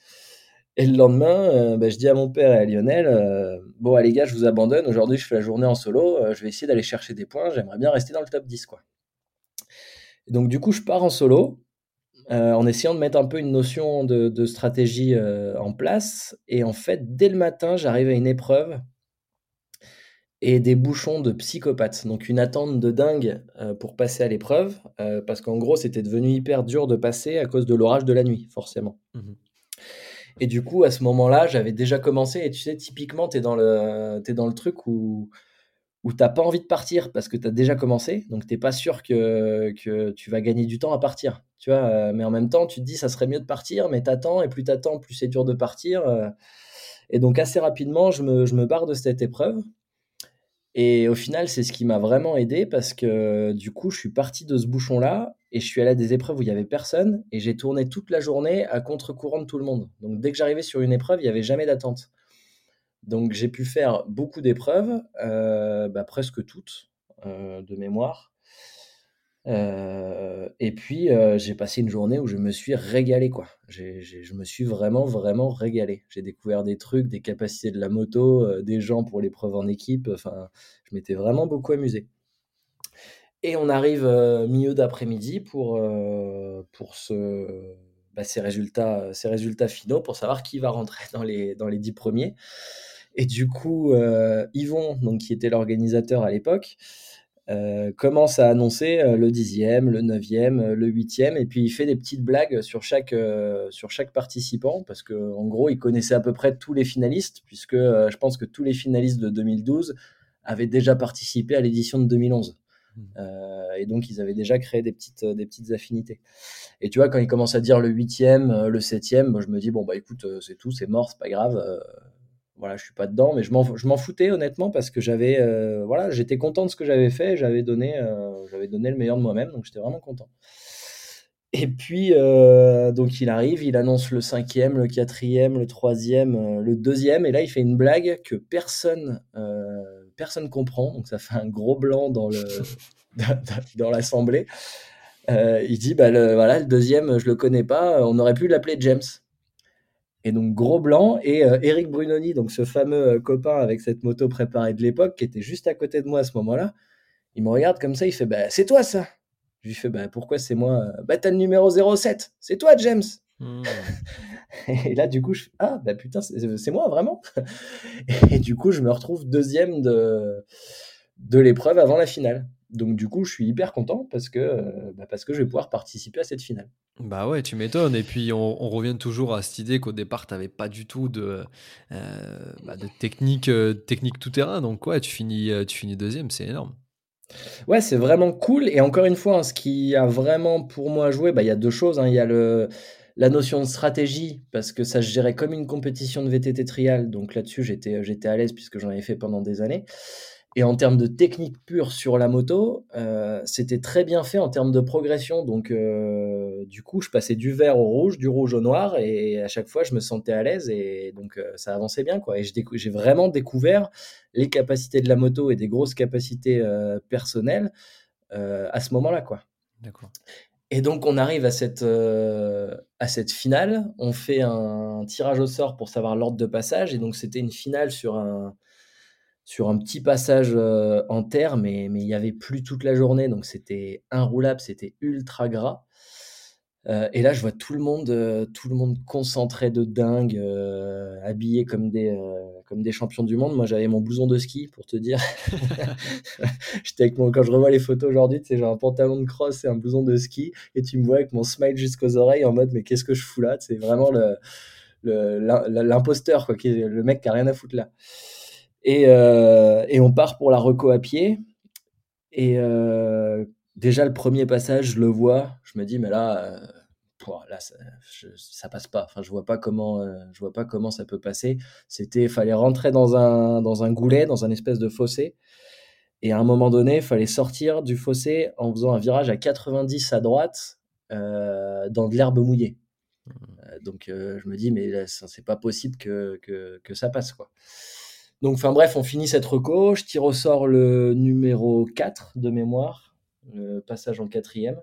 Et le lendemain, bah, je dis à mon père et à Lionel, bon, les gars, je vous abandonne, aujourd'hui je fais la journée en solo, je vais essayer d'aller chercher des points, j'aimerais bien rester dans le top 10. Quoi. donc du coup, je pars en solo, euh, en essayant de mettre un peu une notion de, stratégie euh, en place. Et en fait, dès le matin, j'arrive à une épreuve et des bouchons de psychopathe. Donc une attente de dingue euh, pour passer à l'épreuve, parce qu'en gros, c'était devenu hyper dur de passer à cause de l'orage de la nuit, forcément. Mmh et du coup, à ce moment-là, j'avais déjà commencé. Et tu sais, typiquement, tu es, dans le, es dans le truc où où tu n'as pas envie de partir parce que tu as déjà commencé, donc tu n'es pas sûr que, que, tu vas gagner du temps à partir. Tu vois, euh, mais en même temps, tu te dis ça serait mieux de partir, mais t'attends, et plus t'attends, plus c'est dur de partir. Euh. et donc assez rapidement, je me, je me barre de cette épreuve. Et au final, c'est ce qui m'a vraiment aidé parce que du coup, je suis parti de ce bouchon-là et je suis allé à des épreuves où il n'y avait personne et j'ai tourné toute la journée à contre-courant de tout le monde. Donc dès que j'arrivais sur une épreuve, il n'y avait jamais d'attente. Donc j'ai pu faire beaucoup d'épreuves, euh, bah, presque toutes de mémoire. Et puis, j'ai passé une journée où je me suis régalé, quoi. je me suis vraiment, vraiment régalé. J'ai découvert des trucs, des capacités de la moto, des gens pour l'épreuve en équipe. Enfin, je m'étais vraiment beaucoup amusé. Et on arrive milieu d'après-midi pour, pour bah, ces, résultats, ces résultats finaux, pour savoir qui va rentrer dans les, dans les dix premiers. Et du coup, Yvon, donc, qui était l'organisateur à l'époque, euh, commence à annoncer euh, le dixième, le neuvième, euh, le huitième, et puis il fait des petites blagues sur chaque, sur chaque participant, parce qu'en gros, il connaissait à peu près tous les finalistes, puisque je pense que tous les finalistes de 2012 avaient déjà participé à l'édition de 2011. Mmh. et donc, ils avaient déjà créé des petites, des petites affinités. Et tu vois, quand il commence à dire le huitième, le septième, je me dis, bon, bah écoute, c'est tout, c'est mort, c'est pas grave voilà, je suis pas dedans, mais je m'en foutais honnêtement parce que j'avais, euh, voilà, j'étais content de ce que j'avais fait, j'avais donné, euh, j'avais donné le meilleur de moi-même, donc j'étais vraiment content. Et puis, euh, donc il arrive, il annonce le cinquième, le quatrième, le troisième, le deuxième, et là il fait une blague que personne, personne comprend, donc ça fait un gros blanc dans le, [laughs] dans l'assemblée. il dit, bah le, voilà, le deuxième, je le connais pas, on aurait pu l'appeler James. Et donc gros blanc et euh, Eric Brunoni, donc ce fameux euh, copain avec cette moto préparée de l'époque, qui était juste à côté de moi à ce moment-là, il me regarde comme ça, il fait bah, c'est toi ça. Je lui fais bah, pourquoi c'est moi Bah t'as le numéro 07, c'est toi James. Hmm. [laughs] et là du coup je fais ah bah putain c'est moi vraiment. [laughs] et du coup je me retrouve deuxième de de l'épreuve avant la finale. Donc du coup, je suis hyper content parce que, euh, bah, parce que je vais pouvoir participer à cette finale. Bah ouais, tu m'étonnes. Et puis on, revient toujours à cette idée qu'au départ, tu n'avais pas du tout de, euh, bah, de technique, euh, technique tout-terrain. Donc ouais, tu finis, tu finis deuxième, c'est énorme. Ouais, c'est vraiment cool. Et encore une fois, hein, ce qui a vraiment pour moi joué, bah, il y a deux choses. Hein. Il y a le, la notion de stratégie, parce que ça se gérait comme une compétition de VTT trial. Donc là-dessus, j'étais, j'étais à l'aise puisque j'en avais fait pendant des années. Et en termes de technique pure sur la moto, euh, c'était très bien fait en termes de progression. Donc, euh, du coup, je passais du vert au rouge, du rouge au noir, et à chaque fois, je me sentais à l'aise, et donc euh, ça avançait bien. Quoi. Et j'ai vraiment découvert les capacités de la moto et des grosses capacités personnelles à ce moment-là. Quoi. D'accord. Et donc, on arrive à cette, à cette finale. On fait un tirage au sort pour savoir l'ordre de passage, et donc c'était une finale sur un sur un petit passage en terre, mais, il n'y avait plus toute la journée, donc c'était inroulable, c'était ultra gras. et là, je vois tout le monde, tout le monde concentré de dingue, habillé comme des, comme des champions du monde. Moi, j'avais mon blouson de ski, pour te dire. [laughs] J'étais avec mon, quand je revois les photos aujourd'hui, sais, j'ai un pantalon de cross et un blouson de ski, et tu me vois avec mon smile jusqu'aux oreilles en mode, mais qu'est-ce que je fous là? C'est vraiment le, l'imposteur, quoi, qui est le mec qui a rien à foutre là. Euh, et, on part pour la reco à pied. Et euh, déjà, le premier passage, je le vois. Je me dis, mais là, euh, là ça, passe pas. Enfin, je vois pas comment, je vois pas comment ça peut passer. C'était, fallait rentrer dans un, dans un goulet, dans un espèce de fossé. Et à un moment donné, il fallait sortir du fossé en faisant un virage à 90 à droite dans de l'herbe mouillée. Mmh. donc, je me dis, mais c'est pas possible que, que, que, ça passe, quoi. Donc, enfin bref, on finit cette reco. Je tire au sort le numéro 4 de mémoire, le passage en quatrième.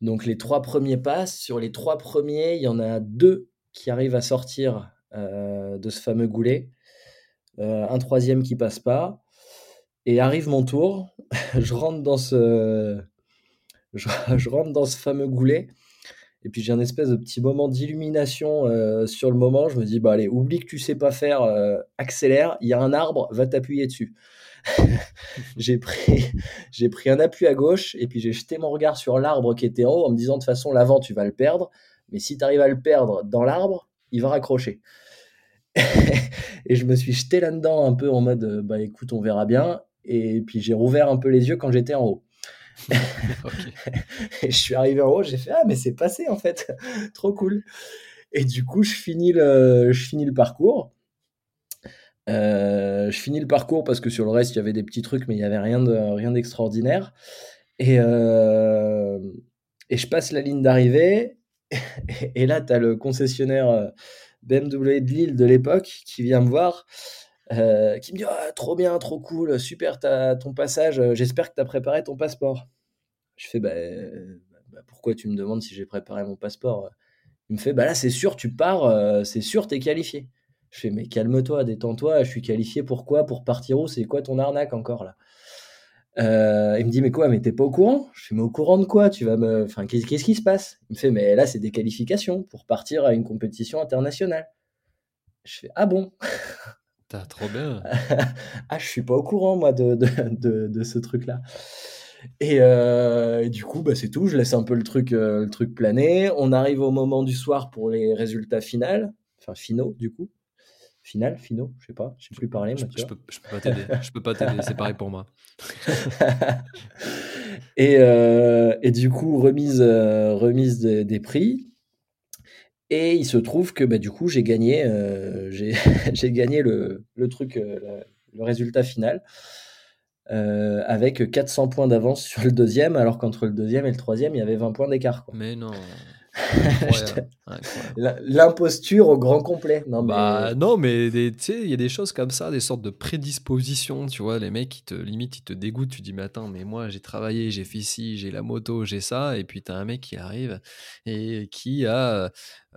Donc, les trois premiers passes. Sur les trois premiers, il y en a deux qui arrivent à sortir euh, de ce fameux goulet. Euh, un troisième qui passe pas. Et arrive mon tour. [laughs] je rentre dans ce. je rentre dans ce fameux goulet. Et puis j'ai un espèce de petit moment d'illumination euh, sur le moment. Je me dis, bah allez, oublie que tu sais pas faire, euh, accélère. Il y a un arbre, va t'appuyer dessus. [laughs] j'ai pris, [laughs] j'ai pris un appui à gauche et puis j'ai jeté mon regard sur l'arbre qui était en haut en me disant de toute façon l'avant tu vas le perdre, mais si tu arrives à le perdre dans l'arbre, il va raccrocher. [laughs] et je me suis jeté là-dedans un peu en mode bah écoute on verra bien et puis j'ai rouvert un peu les yeux quand j'étais en haut. [laughs] et je suis arrivé en haut, j'ai fait Ah, mais c'est passé en fait, [laughs] trop cool. Et du coup, je finis le, je finis le parcours. Euh, je finis le parcours parce que sur le reste, il y avait des petits trucs, mais il n'y avait rien, de, rien d'extraordinaire. Et, euh, et je passe la ligne d'arrivée. [laughs] Et, là, tu as le concessionnaire euh, BMW de Lille de l'époque qui vient me voir. Euh, qui me dit «Ah, trop bien, trop cool, super ton passage, euh, j'espère que tu as préparé ton passeport. Je fais, bah, bah, pourquoi tu me demandes si j'ai préparé mon passeport Il me fait, bah là, c'est sûr, tu pars, c'est sûr, tu es qualifié. Je fais, mais calme-toi, détends-toi, je suis qualifié pourquoi Pour partir où C'est quoi ton arnaque encore là? Euh, il me dit mais quoi mais t'es pas au courant? Je fais mais au courant de quoi Tu vas me, enfin qu'est-ce qui se passe? Il me fait mais là c'est des qualifications pour partir à une compétition internationale. Je fais ah bon? T'as trop bien. [laughs] ah je suis pas au courant moi de, de, de, ce truc là. Et, euh, du coup bah c'est tout. Je laisse un peu le truc euh, le truc planer. On arrive au moment du soir pour les résultats finaux, enfin finaux du coup final, finaux, je sais pas, je sais plus parler. Je, je, peux, je peux, pas t'aider, je peux pas t'aider, c'est pareil pour moi. [laughs] et, euh, et, du coup, remise, euh, remise des prix. Et il se trouve que bah, du coup, j'ai gagné, euh, j'ai [laughs] gagné le, truc, le résultat final. avec 400 points d'avance sur le deuxième, alors qu'entre le deuxième et le troisième, il y avait 20 points d'écart. Mais non. L'imposture au grand complet. Non, bah, mais, non, mais tu sais, il y a des choses comme ça, des sortes de prédispositions, tu vois, les mecs qui te limite, ils te dégoûtent, tu dis mais attends, mais moi j'ai travaillé, j'ai fait ci, j'ai la moto, j'ai ça, et puis t'as un mec qui arrive et qui a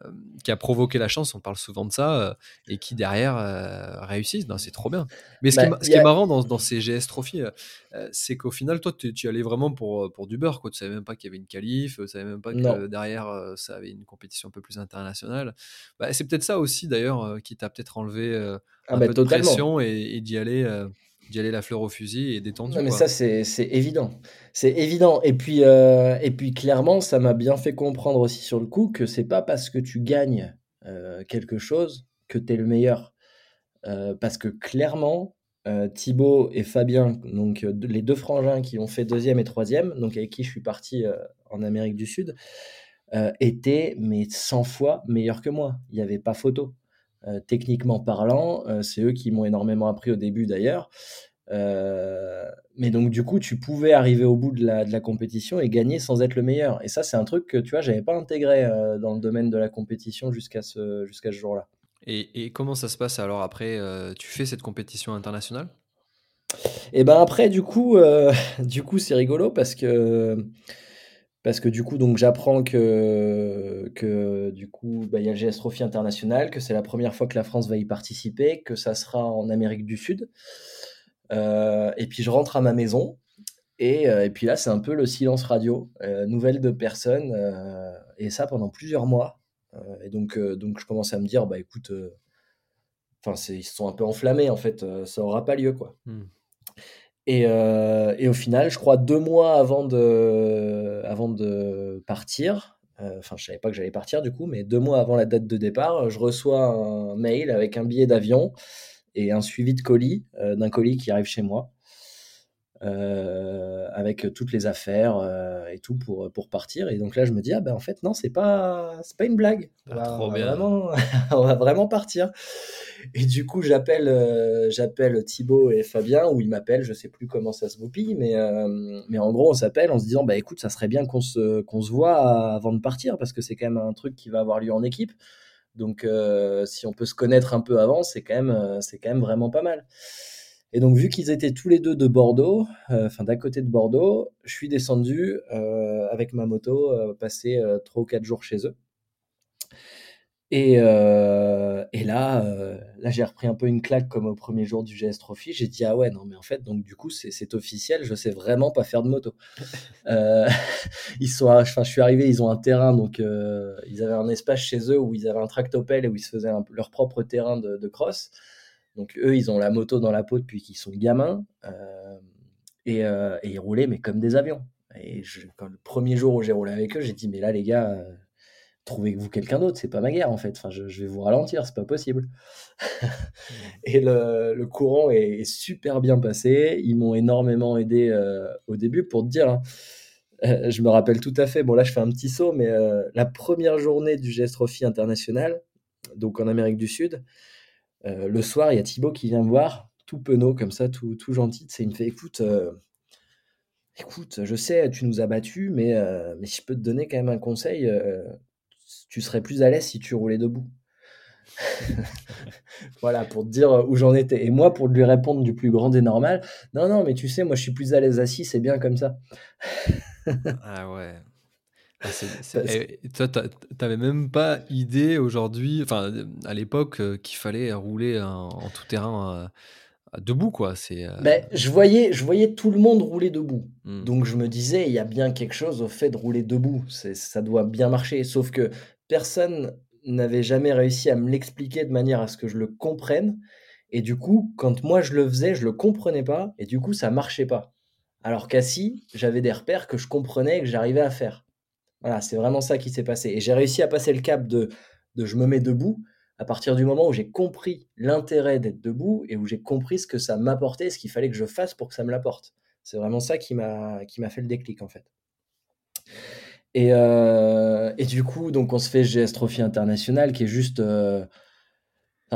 euh, qui a provoqué la chance, on parle souvent de ça, euh, et qui derrière euh, réussissent. C'est trop bien. Mais ce, qui, est, bah, ce qui est marrant dans, dans, ces GS Trophy, c'est qu'au final, toi, tu, tu allais vraiment pour, pour du beurre. Quoi. Tu savais même pas qu'il y avait une qualif, tu savais même pas que derrière, ça avait une compétition un peu plus internationale. Bah, c'est peut-être ça aussi, d'ailleurs, qui t'a peut-être enlevé ah un bah, peu de pression et, d'y aller d'y aller la fleur au fusil et détendu. Non, mais ça, c'est évident. C'est évident. Et puis, euh, et puis, clairement, ça m'a bien fait comprendre aussi sur le coup que c'est pas parce que tu gagnes euh, quelque chose que tu es le meilleur. Euh, parce que clairement, Thibaut et Fabien, donc les deux frangins qui ont fait deuxième et troisième, donc avec qui je suis parti en Amérique du Sud, étaient mais 100 fois meilleurs que moi. Il n'y avait pas photo. Euh, techniquement parlant. Euh, c'est eux qui m'ont énormément appris au début d'ailleurs. Euh, mais donc du coup, tu pouvais arriver au bout de la, de la, compétition et gagner sans être le meilleur. Et ça, c'est un truc que tu vois, j'avais pas intégré dans le domaine de la compétition jusqu'à ce, jusqu'à ce jour-là. Et, et, comment ça se passe alors après Tu fais cette compétition internationale? Et ben après, du coup, [laughs] du coup, c'est rigolo parce que parce que du coup, donc j'apprends que, que du coup, bah, il y a le GS Trophy international, que c'est la première fois que la France va y participer, que ça sera en Amérique du Sud. Euh, et puis je rentre à ma maison, et, euh, et puis là, c'est un peu le silence radio, euh, nouvelle de personne, et ça pendant plusieurs mois. et donc, donc je commence à me dire, bah écoute, ils se sont un peu enflammés en fait, ça aura pas lieu quoi. Hmm. Euh, et, au final, je crois deux mois avant de, avant de partir, euh, enfin, je savais pas que j'allais partir du coup, mais deux mois avant la date de départ, je reçois un mail avec un billet d'avion et un suivi de colis, euh, d'un colis qui arrive chez moi. Avec toutes les affaires et tout pour, pour partir. Et donc là, je me dis, ah ben en fait, non, c'est pas, c'est pas une blague. Ah, trop bien. Vraiment, [laughs] on va vraiment partir. Et du coup, j'appelle euh, j'appelle Thibaut et Fabien, ou ils m'appellent, je sais plus comment ça se goupille, mais, euh, mais en gros, on s'appelle en se disant, bah écoute, ça serait bien qu'on se, qu'on se voit avant de partir, parce que c'est quand même un truc qui va avoir lieu en équipe. Donc, euh, si on peut se connaître un peu avant, c'est quand, même, c'est quand même vraiment pas mal. Et donc, vu qu'ils étaient tous les deux de Bordeaux, enfin d'à côté de Bordeaux, je suis descendu avec ma moto, passer trois ou quatre jours chez eux. Et, euh, et là, euh, là j'ai repris un peu une claque comme au premier jour du GS Trophy. J'ai dit ah ouais non mais en fait donc du coup c'est officiel, je sais vraiment pas faire de moto. [laughs] euh, [laughs] ils sont, enfin je suis arrivé, ils ont un terrain donc euh, ils avaient un espace chez eux où ils avaient un tractopelle et où ils se faisaient un, leur propre terrain de, de, cross. Donc eux ils ont la moto dans la peau depuis qu'ils sont gamins euh, et, et, ils roulaient mais comme des avions. Et je, quand le premier jour où j'ai roulé avec eux, j'ai dit mais là les gars trouvez-vous quelqu'un d'autre, c'est pas ma guerre en fait. Enfin, je, vais vous ralentir, c'est pas possible. [laughs] et le, courant est, super bien passé. Ils m'ont énormément aidé euh, au début pour te dire. Hein. Euh, je me rappelle tout à fait. Bon, là, je fais un petit saut, mais euh, la première journée du GS Trophy international, donc en Amérique du Sud, le soir, il y a Thibaut qui vient me voir, tout penaud comme ça, tout, gentil. Il me fait écoute, écoute, je sais, tu nous as battus, mais, mais je peux te donner quand même un conseil tu serais plus à l'aise si tu roulais debout. [laughs] voilà, pour te dire où j'en étais. Et moi, pour lui répondre du plus grand des normal, non, non, mais tu sais, moi, je suis plus à l'aise assis, c'est bien comme ça. ah ouais. Ah, toi, t'avais même pas idée aujourd'hui, enfin à l'époque, euh, qu'il fallait rouler en, tout terrain euh, debout, quoi. C'est. Euh ben, je voyais, je voyais tout le monde rouler debout, mmh. donc je me disais, il y a bien quelque chose au fait de rouler debout. Ça doit bien marcher. Sauf que personne n'avait jamais réussi à me l'expliquer de manière à ce que je le comprenne. Et du coup, quand moi je le faisais, je le comprenais pas, et du coup, ça marchait pas. Alors qu'assis, j'avais des repères que je comprenais et que j'arrivais à faire. Voilà, c'est vraiment ça qui s'est passé. Et j'ai réussi à passer le cap de, de je me mets debout à partir du moment où j'ai compris l'intérêt d'être debout et où j'ai compris ce que ça m'apportait, ce qu'il fallait que je fasse pour que ça me l'apporte. C'est vraiment ça qui m'a fait le déclic en fait. Et, euh, et, du coup, donc on se fait GS Trophy International qui est juste euh,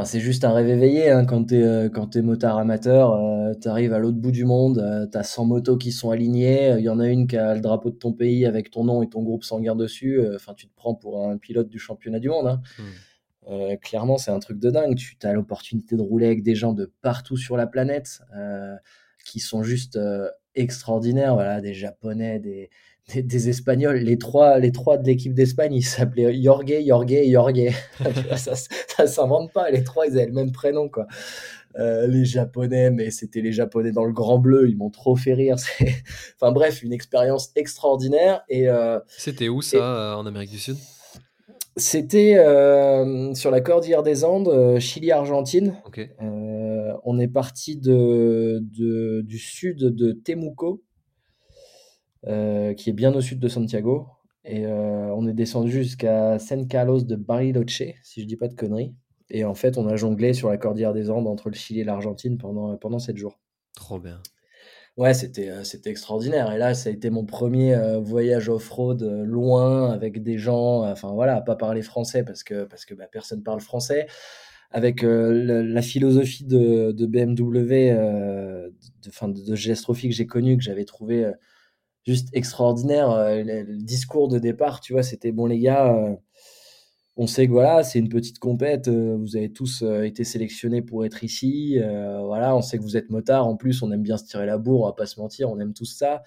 c'est juste un rêve éveillé hein, quand tu es, euh, motard amateur. Euh, tu arrives à l'autre bout du monde, euh, tu as 100 motos qui sont alignées. Il y en a une qui a le drapeau de ton pays avec ton nom et ton groupe sanguin dessus. Enfin, tu te prends pour un pilote du championnat du monde. Hein. Hmm. clairement, c'est un truc de dingue. Tu as l'opportunité de rouler avec des gens de partout sur la planète qui sont juste extraordinaires. Voilà, des Japonais, des, des, Espagnols. Les trois, les trois de l'équipe d'Espagne, ils s'appelaient Jorge, Jorge et Jorge. [laughs] ça, ça s'invente pas. Les trois, ils avaient le même prénom, quoi. Euh, les Japonais, mais c'était les Japonais dans le grand bleu, ils m'ont trop fait rire. [laughs] Enfin bref, une expérience extraordinaire. Et euh, c'était où ça euh, en Amérique du Sud? C'était sur la cordillère des Andes, Chili-Argentine. on est parti de, de, du sud de Temuco, euh, qui est bien au sud de Santiago. Et euh, on est descendu jusqu'à San Carlos de Bariloche, si je dis pas de conneries. Et en fait, on a jonglé sur la cordillère des Andes entre le Chili et l'Argentine pendant, pendant 7 jours. Trop bien. Ouais, c'était, euh, c'était extraordinaire. Et là, ça a été mon premier voyage off-road loin avec des gens, enfin voilà, pas parler français parce que, parce que bah, personne parle français. Avec la, philosophie de, de BMW, de, de, de que j'ai connu, que j'avais trouvé juste extraordinaire. Euh, le, discours de départ, tu vois, c'était bon les gars, euh, on sait que voilà, c'est une petite compète, euh, vous avez tous été sélectionnés pour être ici, voilà, on sait que vous êtes motards, en plus on aime bien se tirer la bourre, on va pas se mentir, on aime tous ça,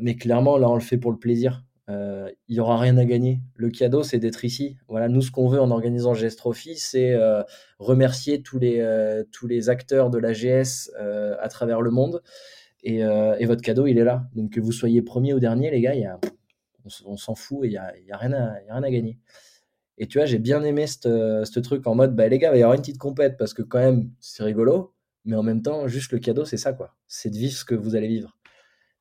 mais clairement là on le fait pour le plaisir. Il y aura rien à gagner. Le cadeau, c'est d'être ici. Voilà, nous, ce qu'on veut en organisant GS Trophy, c'est remercier tous les, tous les acteurs de la GS à travers le monde. Euh, et, votre cadeau, il est là. Donc que vous soyez premier ou dernier, les gars, on, s'en fout et il n'y a, y a, rien à, gagner. Et tu vois, j'ai bien aimé ce truc en mode, bah les gars, il va y avoir une petite compète parce que quand même, c'est rigolo, mais en même temps, juste le cadeau, c'est ça, quoi. C'est de vivre ce que vous allez vivre.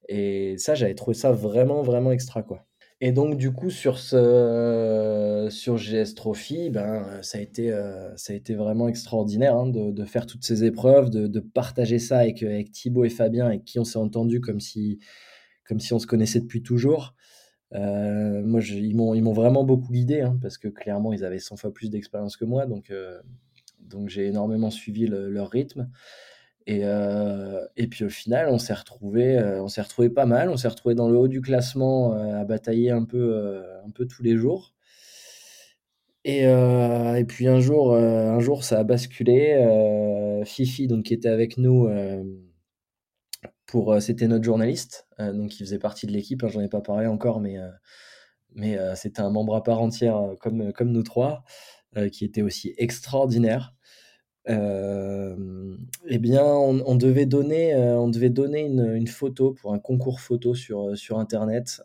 Et ça, j'avais trouvé ça vraiment, vraiment extra, quoi. Et donc, du coup, sur, ce, sur GS Trophy, ben, ça, a été, euh, ça a été vraiment extraordinaire hein, de, faire toutes ces épreuves, de, de partager ça avec, avec Thibaut et Fabien, avec qui on s'est entendu comme si, comme si on se connaissait depuis toujours. Euh, moi, je, ils m'ont vraiment beaucoup guidé, hein, parce que clairement, ils avaient 100 fois plus d'expérience que moi, donc, euh, donc j'ai énormément suivi leur rythme. Et, euh, et puis au final, on s'est retrouvé, euh, on s'est retrouvé pas mal. On s'est retrouvé dans le haut du classement euh, à batailler un peu, un peu tous les jours. Et, et puis un jour, un jour, ça a basculé. Fifi, donc qui était avec nous pour, c'était notre journaliste, donc il faisait partie de l'équipe. Hein, j'en ai pas parlé encore, mais mais c'était un membre à part entière comme comme nous trois, qui était aussi extraordinaire. Euh, eh bien, on, devait donner, euh, on devait donner une, photo pour un concours photo sur, euh, sur Internet.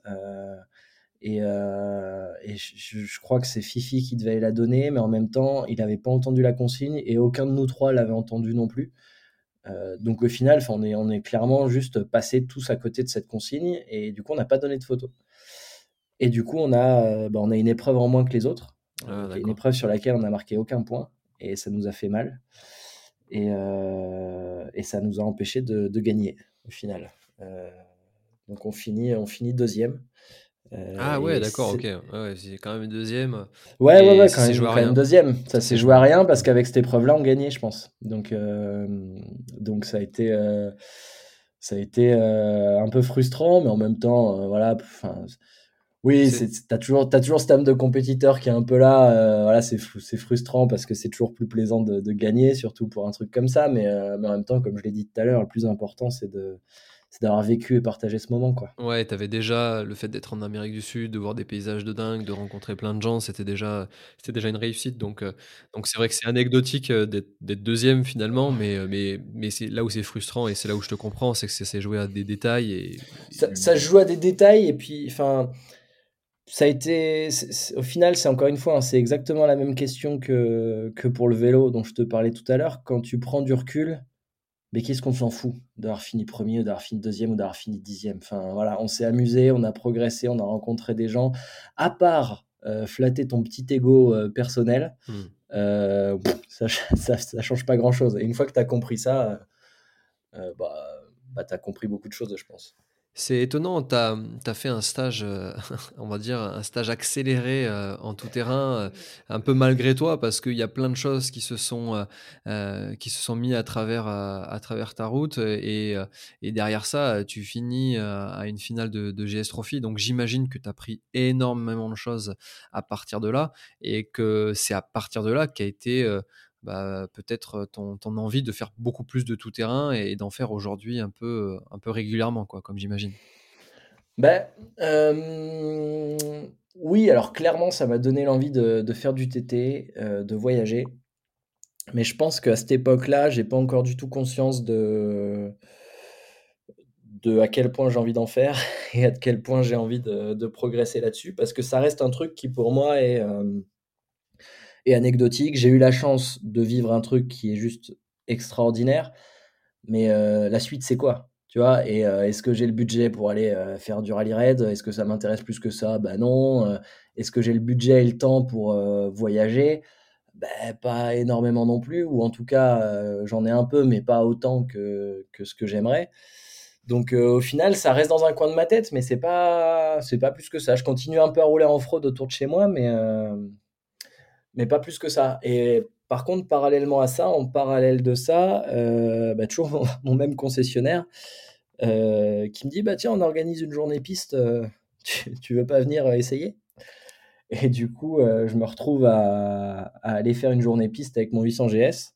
et, je, crois que c'est Fifi qui devait la donner, mais en même temps, il n'avait pas entendu la consigne et aucun de nous trois l'avait entendu non plus. donc au final, on est, on est clairement juste passé tous à côté de cette consigne et du coup, on n'a pas donné de photo. Et du coup, on a, bah, on a une épreuve en moins que les autres. Ah, une épreuve sur laquelle on n'a marqué aucun point et ça nous a fait mal. Et, euh, et ça nous a empêché de, de gagner au final. Euh, donc on finit, on finit deuxième. Euh, ah ouais, d'accord, ok. Ouais, c'est quand même deuxième. Ouais, ouais, ouais, quand, même, quand même, deuxième. Ça s'est joué à rien parce qu'avec cette épreuve-là, on gagnait, je pense. Donc, donc ça a été, ça a été un peu frustrant, mais en même temps, voilà, Oui, tu as toujours, as toujours cette âme de compétiteur qui est un peu là. Euh, voilà, c'est frustrant parce que c'est toujours plus plaisant de, gagner, surtout pour un truc comme ça. Mais, euh, mais en même temps, comme je l'ai dit tout à l'heure, le plus important, c'est de, d'avoir vécu et partagé ce moment. Quoi. Ouais, tu avais déjà le fait d'être en Amérique du Sud, de voir des paysages de dingue, de rencontrer plein de gens, c'était déjà, c'était déjà une réussite. Donc, euh, donc c'est vrai que c'est anecdotique d'être, deuxième finalement, mais, mais, mais c'est là où c'est frustrant et c'est là où je te comprends, c'est que c'est, joué à des détails. Et, ça, ça, joue à des détails et puis, enfin, ça a été, au final, c'est encore une fois, hein, c'est exactement la même question que, que pour le vélo dont je te parlais tout à l'heure. Quand tu prends du recul, mais qu'est-ce qu'on s'en fout d'avoir fini premier, d'avoir fini deuxième ou d'avoir fini dixième? Enfin voilà, on s'est amusé, on a progressé, on a rencontré des gens. À part euh, flatter ton petit ego euh, personnel, mmh. euh, [laughs] ça, ça, change pas grand-chose. Et une fois que tu as compris ça, bah, bah tu as compris beaucoup de choses, je pense. C'est étonnant, tu as, fait un stage, euh, [laughs] on va dire, un stage accéléré euh, en tout terrain, euh, un peu malgré toi, parce qu'il y a plein de choses qui se sont, qui se sont mis à travers, ta route. Et, et derrière ça, tu finis à une finale de, de GS Trophy. Donc j'imagine que tu as pris énormément de choses à partir de là, et que c'est à partir de là qu'a été bah, peut-être ton, envie de faire beaucoup plus de tout terrain et, d'en faire aujourd'hui un peu, un peu régulièrement, quoi, comme j'imagine. Ben, oui, alors clairement, ça m'a donné l'envie de, faire du TT, de voyager. Mais je pense qu'à cette époque-là, j'ai pas encore du tout conscience de, de à quel point j'ai envie d'en faire [laughs] et à quel point j'ai envie de, de progresser là-dessus, parce que ça reste un truc qui pour moi est et anecdotique. J'ai eu la chance de vivre un truc qui est juste extraordinaire, mais euh, la suite, c'est quoi? Tu vois, et euh, est-ce que j'ai le budget pour aller euh, faire du rallye raid? Est-ce que ça m'intéresse plus que ça? Ben non. Est-ce que j'ai le budget et le temps pour voyager? Ben, Pas énormément non plus, ou en tout cas, j'en ai un peu, mais pas autant que, que ce que j'aimerais. Donc au final, ça reste dans un coin de ma tête, mais c'est pas c'est pas plus que ça. Je continue un peu à rouler en fraude autour de chez moi, mais mais pas plus que ça. Et par contre, parallèlement à ça, en parallèle de ça, euh, bah, toujours mon, [laughs] même concessionnaire euh, qui me dit bah tiens, on organise une journée piste, euh, [laughs] tu, veux pas venir essayer? Et du coup, je me retrouve à, aller faire une journée piste avec mon 800 GS.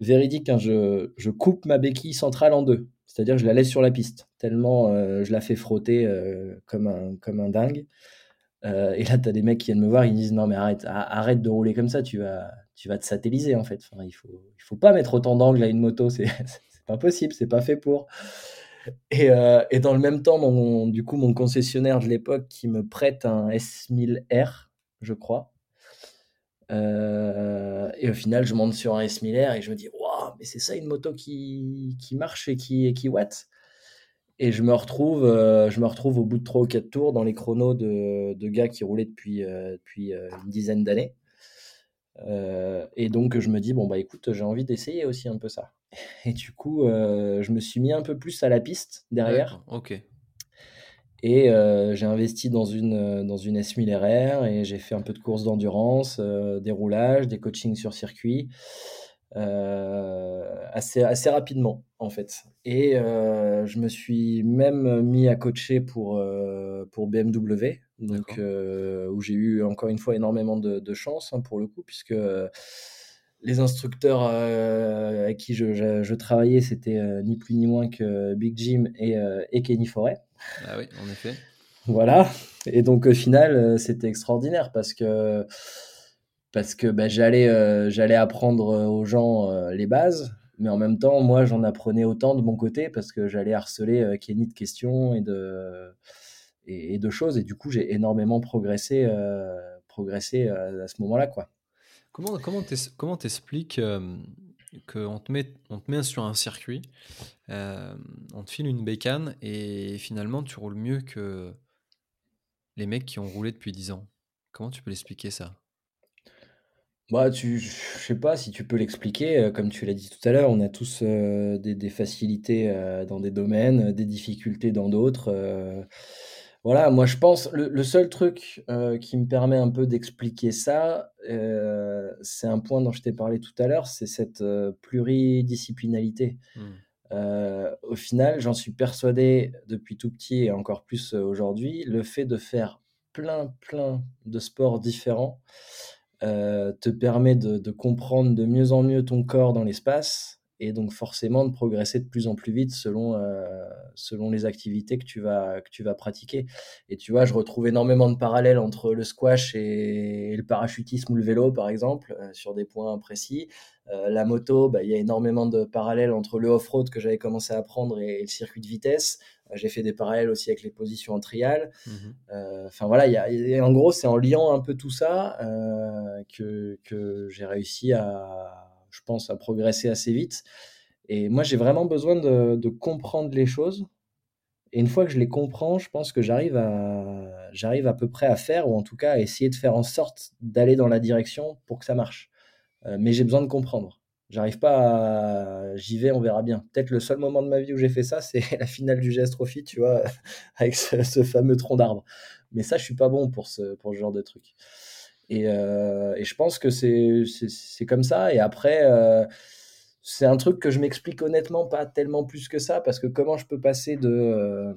véridique, hein, je, je, coupe ma béquille centrale en deux, c'est-à-dire je la laisse sur la piste, tellement je la fais frotter comme, un, comme un dingue. Euh, et là, tu as des mecs qui viennent me voir, ils disent non mais arrête, arrête de rouler comme ça, tu vas, tu vas te satelliser en fait. Enfin, il faut, il faut pas mettre autant d'angle à une moto, [laughs] c'est pas possible, c'est pas fait pour. Et, euh, et, dans le même temps, mon, du coup, mon concessionnaire de l'époque qui me prête un S1000R, je crois. Euh, et au final, je monte sur un S1000R et je me dis, waouh, mais c'est ça une moto qui, qui marche et qui, et qui watt. Et je me retrouve, euh, je me retrouve au bout de trois ou quatre tours dans les chronos de, de gars qui roulaient depuis, euh, depuis euh, une dizaine d'années. et donc je me dis bon bah écoute, j'ai envie d'essayer aussi un peu ça. [laughs] Et du coup, je me suis mis un peu plus à la piste derrière. Ok. Et j'ai investi dans une, dans une S1000 RR et j'ai fait un peu de courses d'endurance, des roulages, des coachings sur circuit. Euh, assez, assez rapidement en fait. Et euh, je me suis même mis à coacher pour, euh, pour BMW, donc, où j'ai eu encore une fois énormément de, de chance hein, pour le coup, puisque les instructeurs avec qui je, je, travaillais, c'était ni plus ni moins que Big Jim et, et Kenny Forêt. Ah oui, en effet. voilà. Et donc au final, c'était extraordinaire parce que parce que bah, j'allais euh, j'allais apprendre euh, aux gens euh, les bases, mais en même temps, moi, j'en apprenais autant de mon côté parce que j'allais harceler Kenny de questions et de, et, de choses. Et du coup, j'ai énormément progressé, progressé à, ce moment-là. Comment comment comment t'expliques qu'on te met te met sur un circuit, on te file une bécane et finalement tu roules mieux que les mecs qui ont roulé depuis 10 ans? Comment tu peux l'expliquer ça? Bah, tu je sais pas si tu peux l'expliquer, euh, comme tu l'as dit tout à l'heure, on a tous, euh, des facilités, euh, dans des domaines, des difficultés dans d'autres, voilà, moi je pense le seul truc, qui me permet un peu d'expliquer ça, c'est un point dont je t'ai parlé tout à l'heure, c'est cette, pluridisciplinalité. Mmh. au final, j'en suis persuadé depuis tout petit et encore plus aujourd'hui, le fait de faire plein, plein de sports différents te permet de, comprendre de mieux en mieux ton corps dans l'espace et donc forcément de progresser de plus en plus vite selon, euh, selon les activités que tu, vas, que tu vas pratiquer. Et tu vois, je retrouve énormément de parallèles entre le squash et, le parachutisme ou le vélo, par exemple, euh, sur des points précis. Euh, la moto, bah, il y a énormément de parallèles entre le off-road que j'avais commencé à apprendre et, le circuit de vitesse. J'ai fait des parallèles aussi avec les positions en trial. Mmh enfin voilà, y a, en gros, c'est en liant un peu tout ça que, que j'ai réussi à je pense, à progresser assez vite. Et moi, j'ai vraiment besoin de, comprendre les choses. Et une fois que je les comprends, je pense que j'arrive à, j'arrive à peu près à faire, ou en tout cas à essayer de faire en sorte d'aller dans la direction pour que ça marche. Euh, mais j'ai besoin de comprendre. J'arrive pas à... J'y vais, on verra bien. Peut-être le seul moment de ma vie où j'ai fait ça, c'est [laughs] la finale du GS Trophy, tu vois, [laughs] avec ce, fameux tronc d'arbre. Mais ça, je suis pas bon pour ce, genre de truc. Euh, et, je pense que c'est comme ça. Et après, euh, c'est un truc que je m'explique honnêtement pas tellement plus que ça, parce que comment je peux passer de, euh,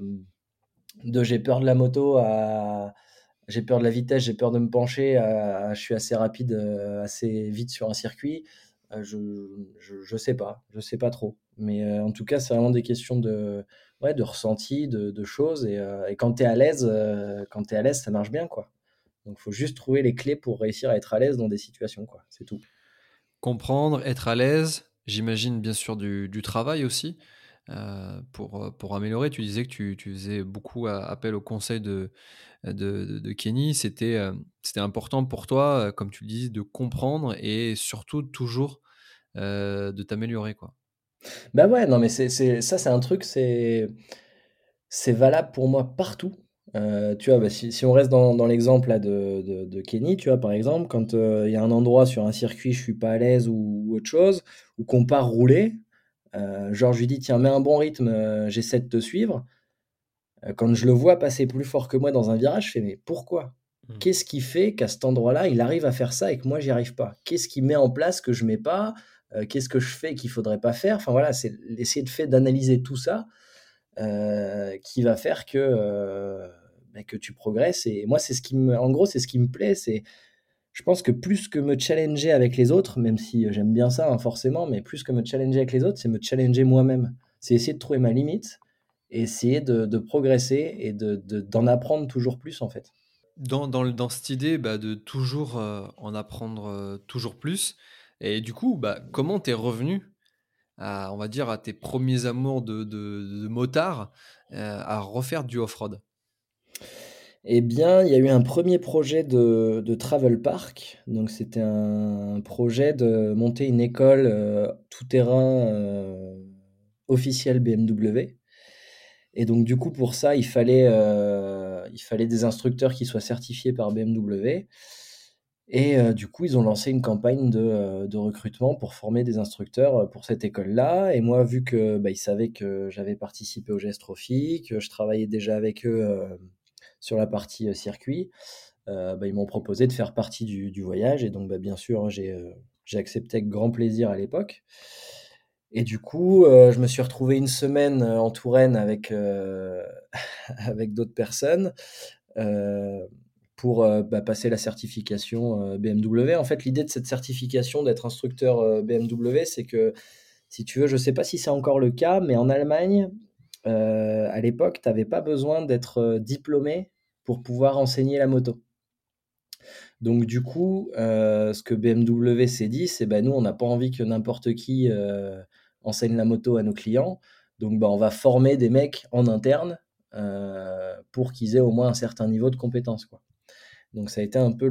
de j'ai peur de la moto à j'ai peur de la vitesse, j'ai peur de me pencher, à, je suis assez rapide, assez vite sur un circuit. Je, je, sais pas, je sais pas trop. Mais en tout cas, c'est vraiment des questions de, ouais, de ressenti, de, de choses. Et, et quand tu es à l'aise, quand tu à l'aise, ça marche bien, quoi. Donc, faut juste trouver les clés pour réussir à être à l'aise dans des situations, quoi. C'est tout. Comprendre, être à l'aise, j'imagine bien sûr du, travail aussi. Euh, pour, pour améliorer, tu disais que tu, tu faisais beaucoup appel au conseil de, de, Kenny. C'était euh, c'était important pour toi, euh, comme tu le dis, de comprendre et surtout toujours de t'améliorer. quoi. Bah ouais, non, mais c'est, ça, c'est un truc, c'est, valable pour moi partout. Euh, tu vois, bah, si, on reste dans, l'exemple de, de, Kenny, tu vois, par exemple, quand euh, il y a un endroit sur un circuit, je suis pas à l'aise ou, autre chose, ou qu'on part rouler, euh, genre je lui dis, tiens, mets un bon rythme, j'essaie de te suivre. Quand je le vois passer plus fort que moi dans un virage, je fais, mais pourquoi? Mmh. Qu'est-ce qui fait qu'à cet endroit-là, il arrive à faire ça et que moi, j'y arrive pas? Qu'est-ce qui met en place que je mets pas? Qu'est-ce que je fais qu'il faudrait pas faire? Enfin voilà, c'est essayer de fait d'analyser tout ça qui va faire que bah, que tu progresses. Et moi, c'est ce qui me, en gros, c'est ce qui me plaît. C'est, je pense que plus que me challenger avec les autres, même si euh, j'aime bien ça, hein, forcément, mais plus que me challenger avec les autres, c'est me challenger moi-même. C'est essayer de trouver ma limite et essayer de, progresser et de, d'en apprendre toujours plus, en fait. Dans, dans, dans cette idée bah, de toujours euh, en apprendre euh, toujours plus, et du coup, bah, comment t'es revenu à, on va dire, à tes premiers amours de, de, motard à refaire du off-road? Eh bien, il y a eu un premier projet de, travel park. Donc, c'était un projet de monter une école euh, tout-terrain euh, officielle BMW. Et donc, du coup, pour ça, il fallait, euh, il fallait des instructeurs qui soient certifiés par BMW. Et du coup, ils ont lancé une campagne de, recrutement pour former des instructeurs pour cette école-là. Et moi, vu que bah, ils savaient que j'avais participé au Gest Trophy, que je travaillais déjà avec eux sur la partie euh, circuit, euh, bah, ils m'ont proposé de faire partie du, voyage. Et donc, bah, bien sûr, hein, euh, j'ai accepté avec grand plaisir à l'époque. Et du coup, je me suis retrouvé une semaine en Touraine avec, [laughs] avec d'autres personnes pour bah, passer la certification BMW. En fait, l'idée de cette certification d'être instructeur BMW, c'est que, si tu veux, je ne sais pas si c'est encore le cas, mais en Allemagne, à l'époque, tu n'avais pas besoin d'être diplômé pour pouvoir enseigner la moto. Donc du coup, ce que BMW s'est dit, c'est ben nous, on n'a pas envie que n'importe qui enseigne la moto à nos clients. Donc bah, on va former des mecs en interne pour qu'ils aient au moins un certain niveau de compétence. Quoi. Donc ça a été un peu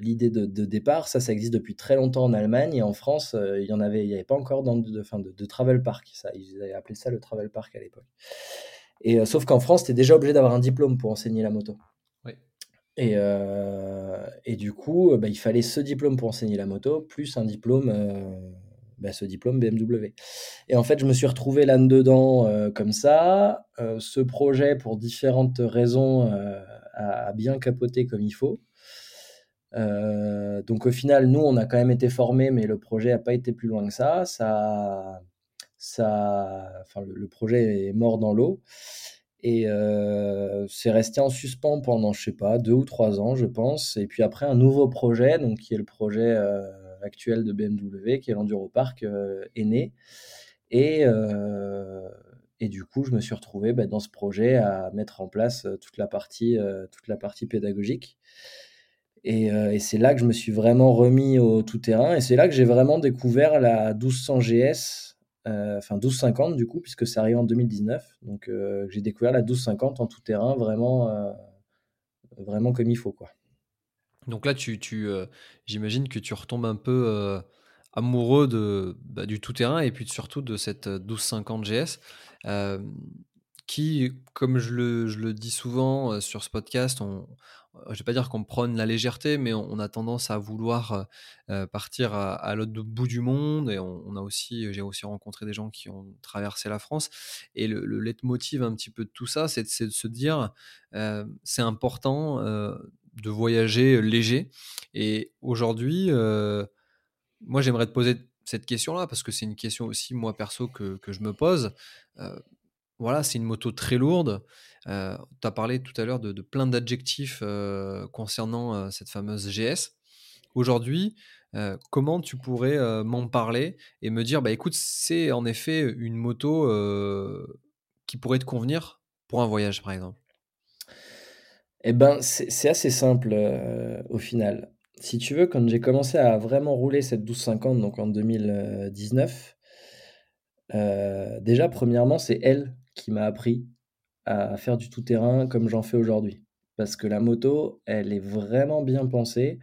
l'idée de, départ. Ça, ça existe depuis très longtemps en Allemagne et en France, il y en avait, il n'y avait pas encore dans de, de, de, travel park. Ça, ils avaient appelé ça le travel park à l'époque. Et sauf qu'en France, tu es déjà obligé d'avoir un diplôme pour enseigner la moto. Et, et, du coup, bah, il fallait ce diplôme pour enseigner la moto, plus un diplôme, bah, ce diplôme BMW. Et en fait, je me suis retrouvé là-dedans comme ça. ce projet, pour différentes raisons, à, bien capoter comme il faut. Euh, donc au final, nous, on a quand même été formés, mais le projet n'a pas été plus loin que ça. Ça, ça, enfin, le, projet est mort dans l'eau. Et c'est resté en suspens pendant, je sais pas, deux ou trois ans, je pense. Et puis après, un nouveau projet, donc qui est le projet actuel de BMW, qui est l'Enduro Park, est né. Et, et du coup, je me suis retrouvé bah, dans ce projet à mettre en place toute la partie, toute la partie pédagogique. Et, et c'est là que je me suis vraiment remis au tout-terrain. Et c'est là que j'ai vraiment découvert la 1200 GS, enfin 1250 du coup, puisque ça arrive en 2019. Donc j'ai découvert la 1250 en tout-terrain vraiment, vraiment comme il faut. Quoi. Donc là, tu, tu j'imagine que tu retombes un peu amoureux de, bah, du tout-terrain et puis surtout de cette 1250 GS. qui, comme je le, je le, dis souvent sur ce podcast, on, je vais pas dire qu'on prône la légèreté, mais on, a tendance à vouloir partir à, l'autre bout du monde. Et on, a aussi, j'ai aussi rencontré des gens qui ont traversé la France. Et le, le leitmotiv un petit peu de tout ça, c'est de, se dire, c'est important de voyager léger. Et aujourd'hui, moi, j'aimerais te poser cette question-là parce que c'est une question aussi, moi perso, que, je me pose. voilà, c'est une moto très lourde. Euh, tu as parlé tout à l'heure de, plein d'adjectifs euh, concernant euh, cette fameuse GS. Aujourd'hui, comment tu pourrais m'en parler et me dire, bah écoute, c'est en effet une moto qui pourrait te convenir pour un voyage, par exemple? Eh ben, c'est assez simple au final. Si tu veux, quand j'ai commencé à vraiment rouler cette 1250, donc en 2019, déjà, premièrement, c'est elle qui m'a appris à faire du tout-terrain comme j'en fais aujourd'hui. Parce que la moto, elle est vraiment bien pensée,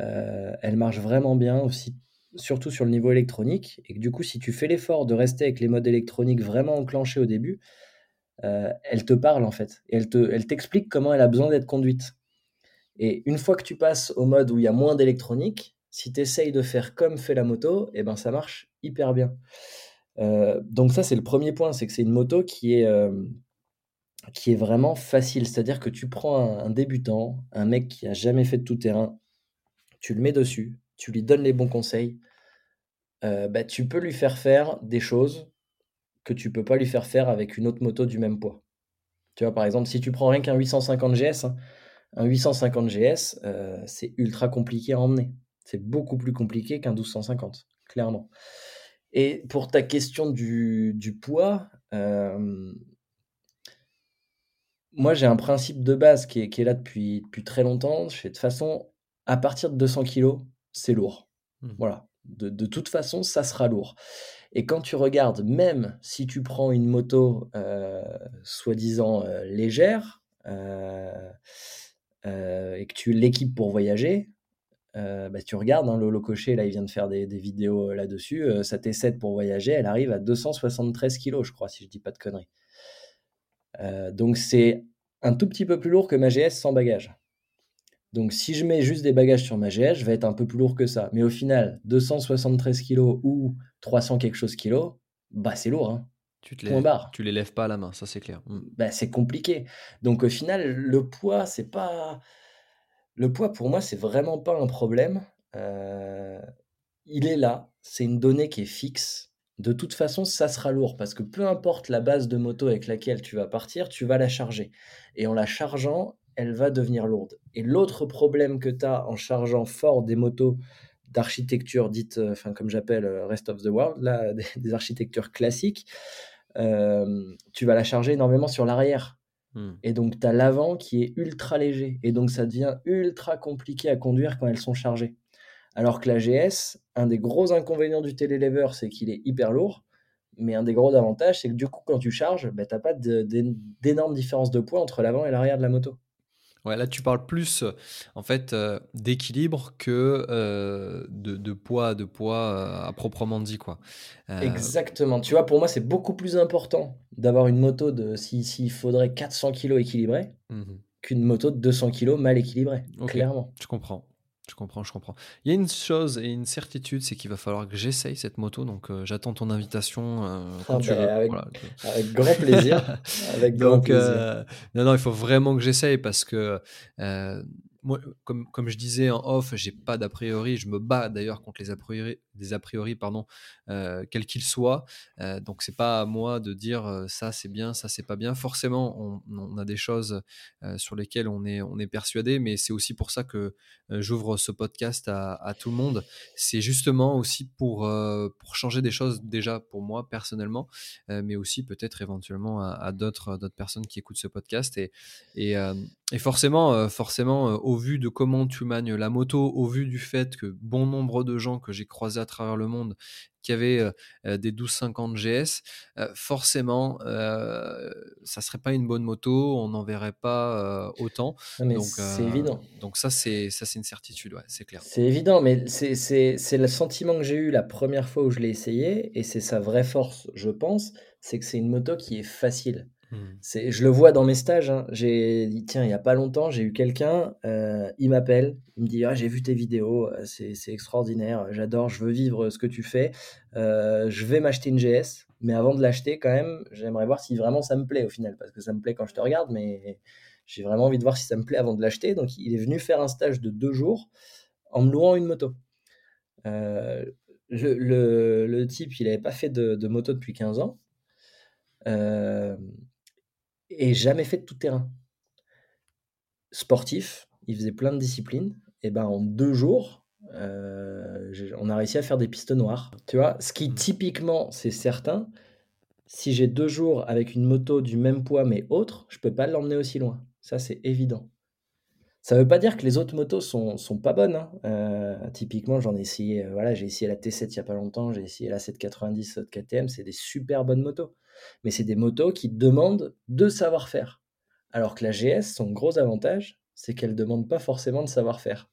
euh, elle marche vraiment bien aussi, surtout sur le niveau électronique. Et que du coup, si tu fais l'effort de rester avec les modes électroniques vraiment enclenchés au début, euh, elle te parle en fait. Et elle, te, elle t'explique comment elle a besoin d'être conduite. Et une fois que tu passes au mode où il y a moins d'électronique, si tu essayes de faire comme fait la moto, eh ben ça marche hyper bien. Euh, donc ça c'est le premier point, c'est que c'est une moto qui est, qui est vraiment facile. C'est-à-dire que tu prends un, débutant, un mec qui a jamais fait de tout terrain, tu le mets dessus, tu lui donnes les bons conseils, euh, bah, tu peux lui faire faire des choses que tu peux pas lui faire faire avec une autre moto du même poids. Tu vois, par exemple, si tu prends rien qu'un 850 GS, hein, un 850 GS, euh, c'est ultra compliqué à emmener. C'est beaucoup plus compliqué qu'un 1250, clairement. Et pour ta question du, poids, euh, moi, j'ai un principe de base qui est, qui est là depuis, depuis très longtemps. Je fais de façon, à partir de 200 kg, c'est lourd. Mmh. Voilà. De, de, toute façon, ça sera lourd. Et quand tu regardes, même si tu prends une moto euh, soi-disant euh, légère euh, et que tu l'équipes pour voyager, bah, tu regardes, hein, Lolo Cocher, là, il vient de faire des, vidéos là-dessus. sa T7 pour voyager, elle arrive à 273 kg, je crois, si je dis pas de conneries. Donc c'est un tout petit peu plus lourd que ma GS sans bagages. Donc si je mets juste des bagages sur ma GS, je vais être un peu plus lourd que ça. Mais au final, 273 kg ou 300 quelque chose kg, bah c'est lourd. Hein. Tu te tu les lèves pas à la main, ça c'est clair. Mm. Bah, c'est compliqué. Donc au final, le poids, c'est pas. Le poids pour moi, c'est vraiment pas un problème. Euh, il est là, c'est une donnée qui est fixe de toute façon, ça sera lourd parce que peu importe la base de moto avec laquelle tu vas partir, tu vas la charger. Et en la chargeant, elle va devenir lourde. Et l'autre problème que tu as en chargeant fort des motos d'architecture dite, euh, enfin comme j'appelle euh, rest of the world, là, [laughs] des, architectures classiques, euh, tu vas la charger énormément sur l'arrière. Hmm. Et donc tu as l'avant qui est ultra léger. Et donc ça devient ultra compliqué à conduire quand elles sont chargées. Alors que la GS, un des gros inconvénients du télélever, c'est qu'il est hyper lourd. Mais un des gros avantages, c'est que du coup, quand tu charges, bah, tu n'as pas d'énormes différences de poids entre l'avant et l'arrière de la moto. Ouais, là, tu parles plus en fait euh, d'équilibre que euh, de, poids, de poids euh, à proprement dit, quoi. Exactement. Tu vois, pour moi, c'est beaucoup plus important d'avoir une moto de s'il faudrait 400 kg équilibrée mmh qu'une moto de 200 kg mal équilibrée. clairement. Je comprends. Je comprends, je comprends. Il y a une chose et une certitude, c'est qu'il va falloir que j'essaye cette moto. Donc, euh, j'attends ton invitation. Euh, ah bah, avec, avec, grand plaisir. [laughs] avec grand donc, euh, non, non, il faut vraiment que j'essaye parce que comme, je disais en off, j'ai pas d'a priori. Je me bats d'ailleurs contre les a priori, des a priori, pardon, euh, quels qu'ils soient. Euh, donc c'est pas à moi de dire euh, ça c'est bien, ça c'est pas bien. Forcément, on, a des choses euh, sur lesquelles on est, persuadé, mais c'est aussi pour ça que j'ouvre ce podcast à, tout le monde. C'est justement aussi pour, changer des choses déjà pour moi personnellement, mais aussi peut-être éventuellement à, à d'autres personnes qui écoutent ce podcast. Et, et, et forcément, forcément au vu de comment tu manies la moto, au vu du fait que bon nombre de gens que j'ai croisés à travers le monde qui avaient euh, euh des 1250 GS, euh, forcément, euh, ça serait pas une bonne moto, on n'en verrait pas autant. mais c'est évident. Donc ça, c'est ça, c'est une certitude, ouais, c'est clair. C'est évident, mais c'est le sentiment que j'ai eu la première fois où je l'ai essayé, et c'est sa vraie force, je pense, c'est que c'est une moto qui est facile. Mmh. C'est, je le vois dans mes stages. Hein. J'ai tiens, il n'y a pas longtemps, j'ai eu quelqu'un, euh, il m'appelle, il me dit, ah, j'ai vu tes vidéos, euh, c'est, c'est extraordinaire, j'adore, je veux vivre ce que tu fais, euh, je vais m'acheter une GS, mais avant de l'acheter, quand même, j'aimerais voir si vraiment ça me plaît au final, parce que ça me plaît quand je te regarde, mais j'ai vraiment envie de voir si ça me plaît avant de l'acheter. Donc, il est venu faire un stage de deux jours en me louant une moto. Le, le, type, il n'avait pas fait de, de, moto depuis 15 ans. Euh, et jamais fait de tout terrain. Sportif, il faisait plein de disciplines. Et ben en deux jours, euh, on a réussi à faire des pistes noires. Tu vois, ce qui mmh. typiquement, c'est certain, si j'ai deux jours avec une moto du même poids mais autre, je peux pas l'emmener aussi loin. Ça, c'est évident. Ça veut pas dire que les autres motos sont, sont pas bonnes. Hein. Euh, typiquement, j'en ai essayé, euh, voilà, j'ai essayé la T7 il y a pas longtemps, j'ai essayé la 790 KTM, c'est des super bonnes motos mais c'est des motos qui demandent de savoir-faire. Alors que la GS, son gros avantage, c'est qu'elle ne demande pas forcément de savoir-faire.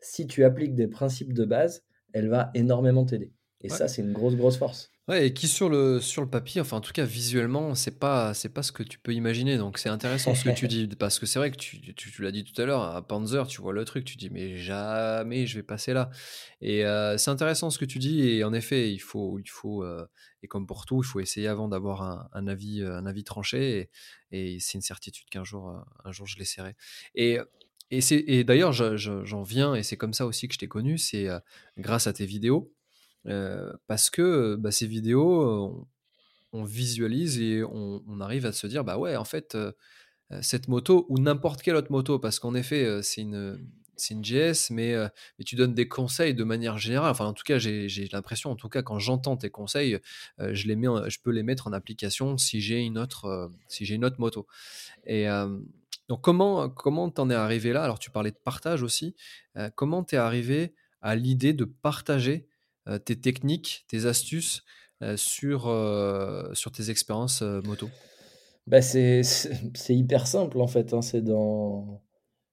Si tu appliques des principes de base, elle va énormément t'aider. Et ça, c'est une grosse, grosse force. Ouais, et qui sur le, sur le papier, enfin en tout cas visuellement, c'est pas, c'est pas ce que tu peux imaginer. Donc c'est intéressant ce que tu dis, [laughs] parce que c'est vrai que tu, tu, tu l'as dit tout à l'heure, à Panzer, tu vois le truc, tu dis mais jamais je vais passer là. Et euh, c'est intéressant ce que tu dis, et en effet, il faut, il faut euh, et comme pour tout, il faut essayer avant d'avoir un, un, avis, un avis tranché, et, et c'est une certitude qu'un jour, un jour je l'essaierai. Et et, et d'ailleurs, j'en viens, et c'est comme ça aussi que je t'ai connu, c'est euh, grâce à tes vidéos. Euh, parce que bah, ces vidéos, on, visualise et on, arrive à se dire, bah ouais, en fait, cette moto ou n'importe quelle autre moto, parce qu'en effet, c'est une, une GS, mais, mais, tu donnes des conseils de manière générale. Enfin, en tout cas, j'ai l'impression, en tout cas, quand j'entends tes conseils, je, les mets je peux les mettre en application si j'ai une autre, si une autre moto. Et donc, comment comment t'en es arrivé là? Alors, tu parlais de partage aussi. comment t'es arrivé à l'idée de partager euh, tes techniques, tes astuces euh, sur, euh, sur tes expériences moto? Bah [laughs] c'est hyper simple en fait. Hein. C'est dans,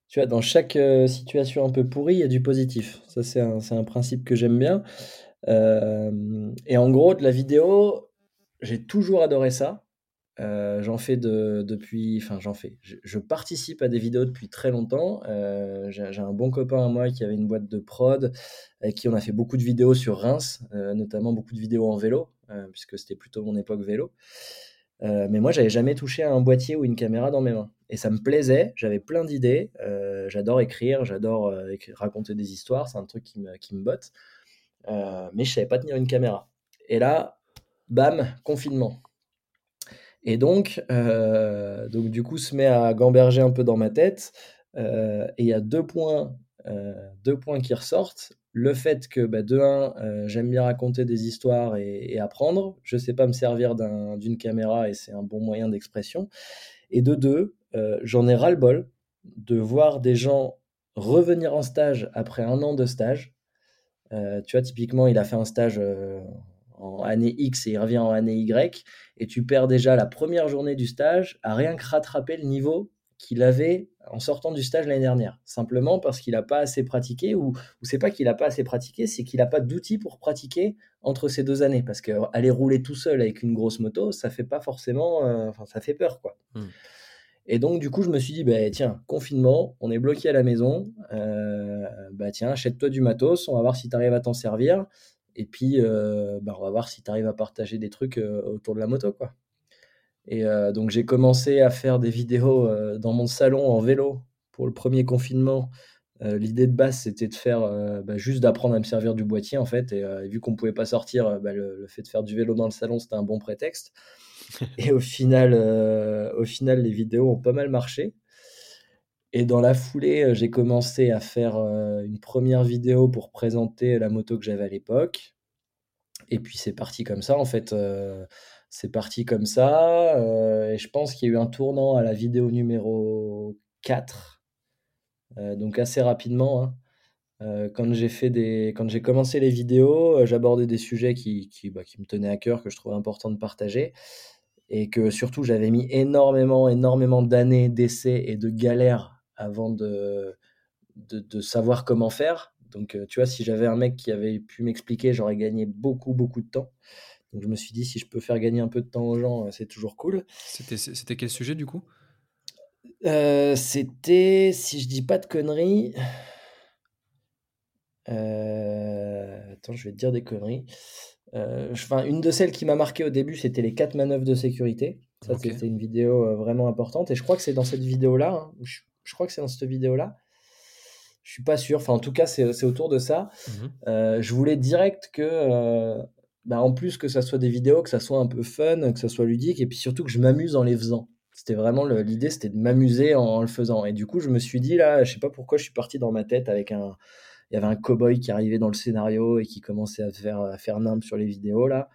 tu vois, dans chaque situation un peu pourrie, il y a du positif. Ça, c'est un, un, principe que j'aime bien. et en gros, de la vidéo, j'ai toujours adoré ça. Euh, j'en fais de, depuis, enfin j'en fais. Je, participe à des vidéos depuis très longtemps. Euh, j'ai un bon copain à moi qui avait une boîte de prod, avec qui on a fait beaucoup de vidéos sur Reims, euh, notamment beaucoup de vidéos en vélo, puisque c'était plutôt mon époque vélo. mais moi, j'avais jamais touché à un boîtier ou une caméra dans mes mains. Et ça me plaisait, j'avais plein d'idées. j'adore écrire, j'adore raconter des histoires, c'est un truc qui me, qui me botte. mais je savais pas tenir une caméra. Et là, bam, confinement et donc, euh, donc du coup, se met à gamberger un peu dans ma tête. Euh, et il y a deux points, euh, deux points qui ressortent. Le fait que, bah, de un, j'aime bien raconter des histoires et, apprendre. Je ne sais pas me servir d'une caméra et c'est un bon moyen d'expression. Et de deux, j'en ai ras-le-bol de voir des gens revenir en stage après un an de stage. tu vois, typiquement, il a fait un stage en année X et il revient en année Y, et tu perds déjà la première journée du stage à rien que rattraper le niveau qu'il avait en sortant du stage l'année dernière, simplement parce qu'il n'a pas assez pratiqué, ou, ou c'est pas qu'il n'a pas assez pratiqué, c'est qu'il n'a pas d'outils pour pratiquer entre ces deux années, parce qu'aller rouler tout seul avec une grosse moto, ça fait pas forcément, euh, enfin ça fait peur quoi. Hmm. Et donc du coup je me suis dit, bah, tiens, confinement, on est bloqué à la maison, euh, bah tiens, achète-toi du matos, on va voir si tu arrives à t'en servir, et puis, euh, bah, on va voir si tu arrives à partager des trucs euh, autour de la moto. Quoi. Et euh, donc, j'ai commencé à faire des vidéos dans mon salon en vélo pour le premier confinement l'idée de base, c'était de faire bah, juste d'apprendre à me servir du boîtier en fait. Et, vu qu'on pouvait pas sortir, bah, le, fait de faire du vélo dans le salon, c'était un bon prétexte. [laughs] et au final, au final, les vidéos ont pas mal marché. Et dans la foulée, j'ai commencé à faire une première vidéo pour présenter la moto que j'avais à l'époque. Et puis c'est parti comme ça en fait. c'est parti comme ça. et je pense qu'il y a eu un tournant à la vidéo numéro 4 euh, donc assez rapidement. Hein. Euh, quand j'ai fait des, quand j'ai commencé les vidéos, euh, j'abordais des sujets qui, qui, bah, qui, me tenaient à cœur, que je trouvais important de partager, et que surtout j'avais mis énormément, énormément d'années d'essais et de galères avant de, de, de, savoir comment faire. Donc, tu vois, si j'avais un mec qui avait pu m'expliquer, j'aurais gagné beaucoup, beaucoup de temps. Donc, je me suis dit, si je peux faire gagner un peu de temps aux gens, c'est toujours cool. C'était quel sujet du coup? Euh, c'était, si je dis pas de conneries, euh, attends, je vais te dire des conneries. Euh, enfin, une de celles qui m'a marqué au début, c'était les quatre manœuvres de sécurité. Ça, c'était une vidéo vraiment importante. Et je crois que c'est dans cette vidéo-là. Hein, je, crois que c'est dans cette vidéo-là. Je suis pas sûr. Enfin, en tout cas, c'est autour de ça. Mmh je voulais direct que, bah, en plus que ça soit des vidéos, que ça soit un peu fun, que ça soit ludique, et puis surtout que je m'amuse en les faisant. C'était vraiment l'idée, c'était de m'amuser en, le faisant. Et du coup, je me suis dit là, je sais pas pourquoi, je suis parti dans ma tête avec un, il y avait un cowboy qui arrivait dans le scénario et qui commençait à faire à faire sur les vidéos là.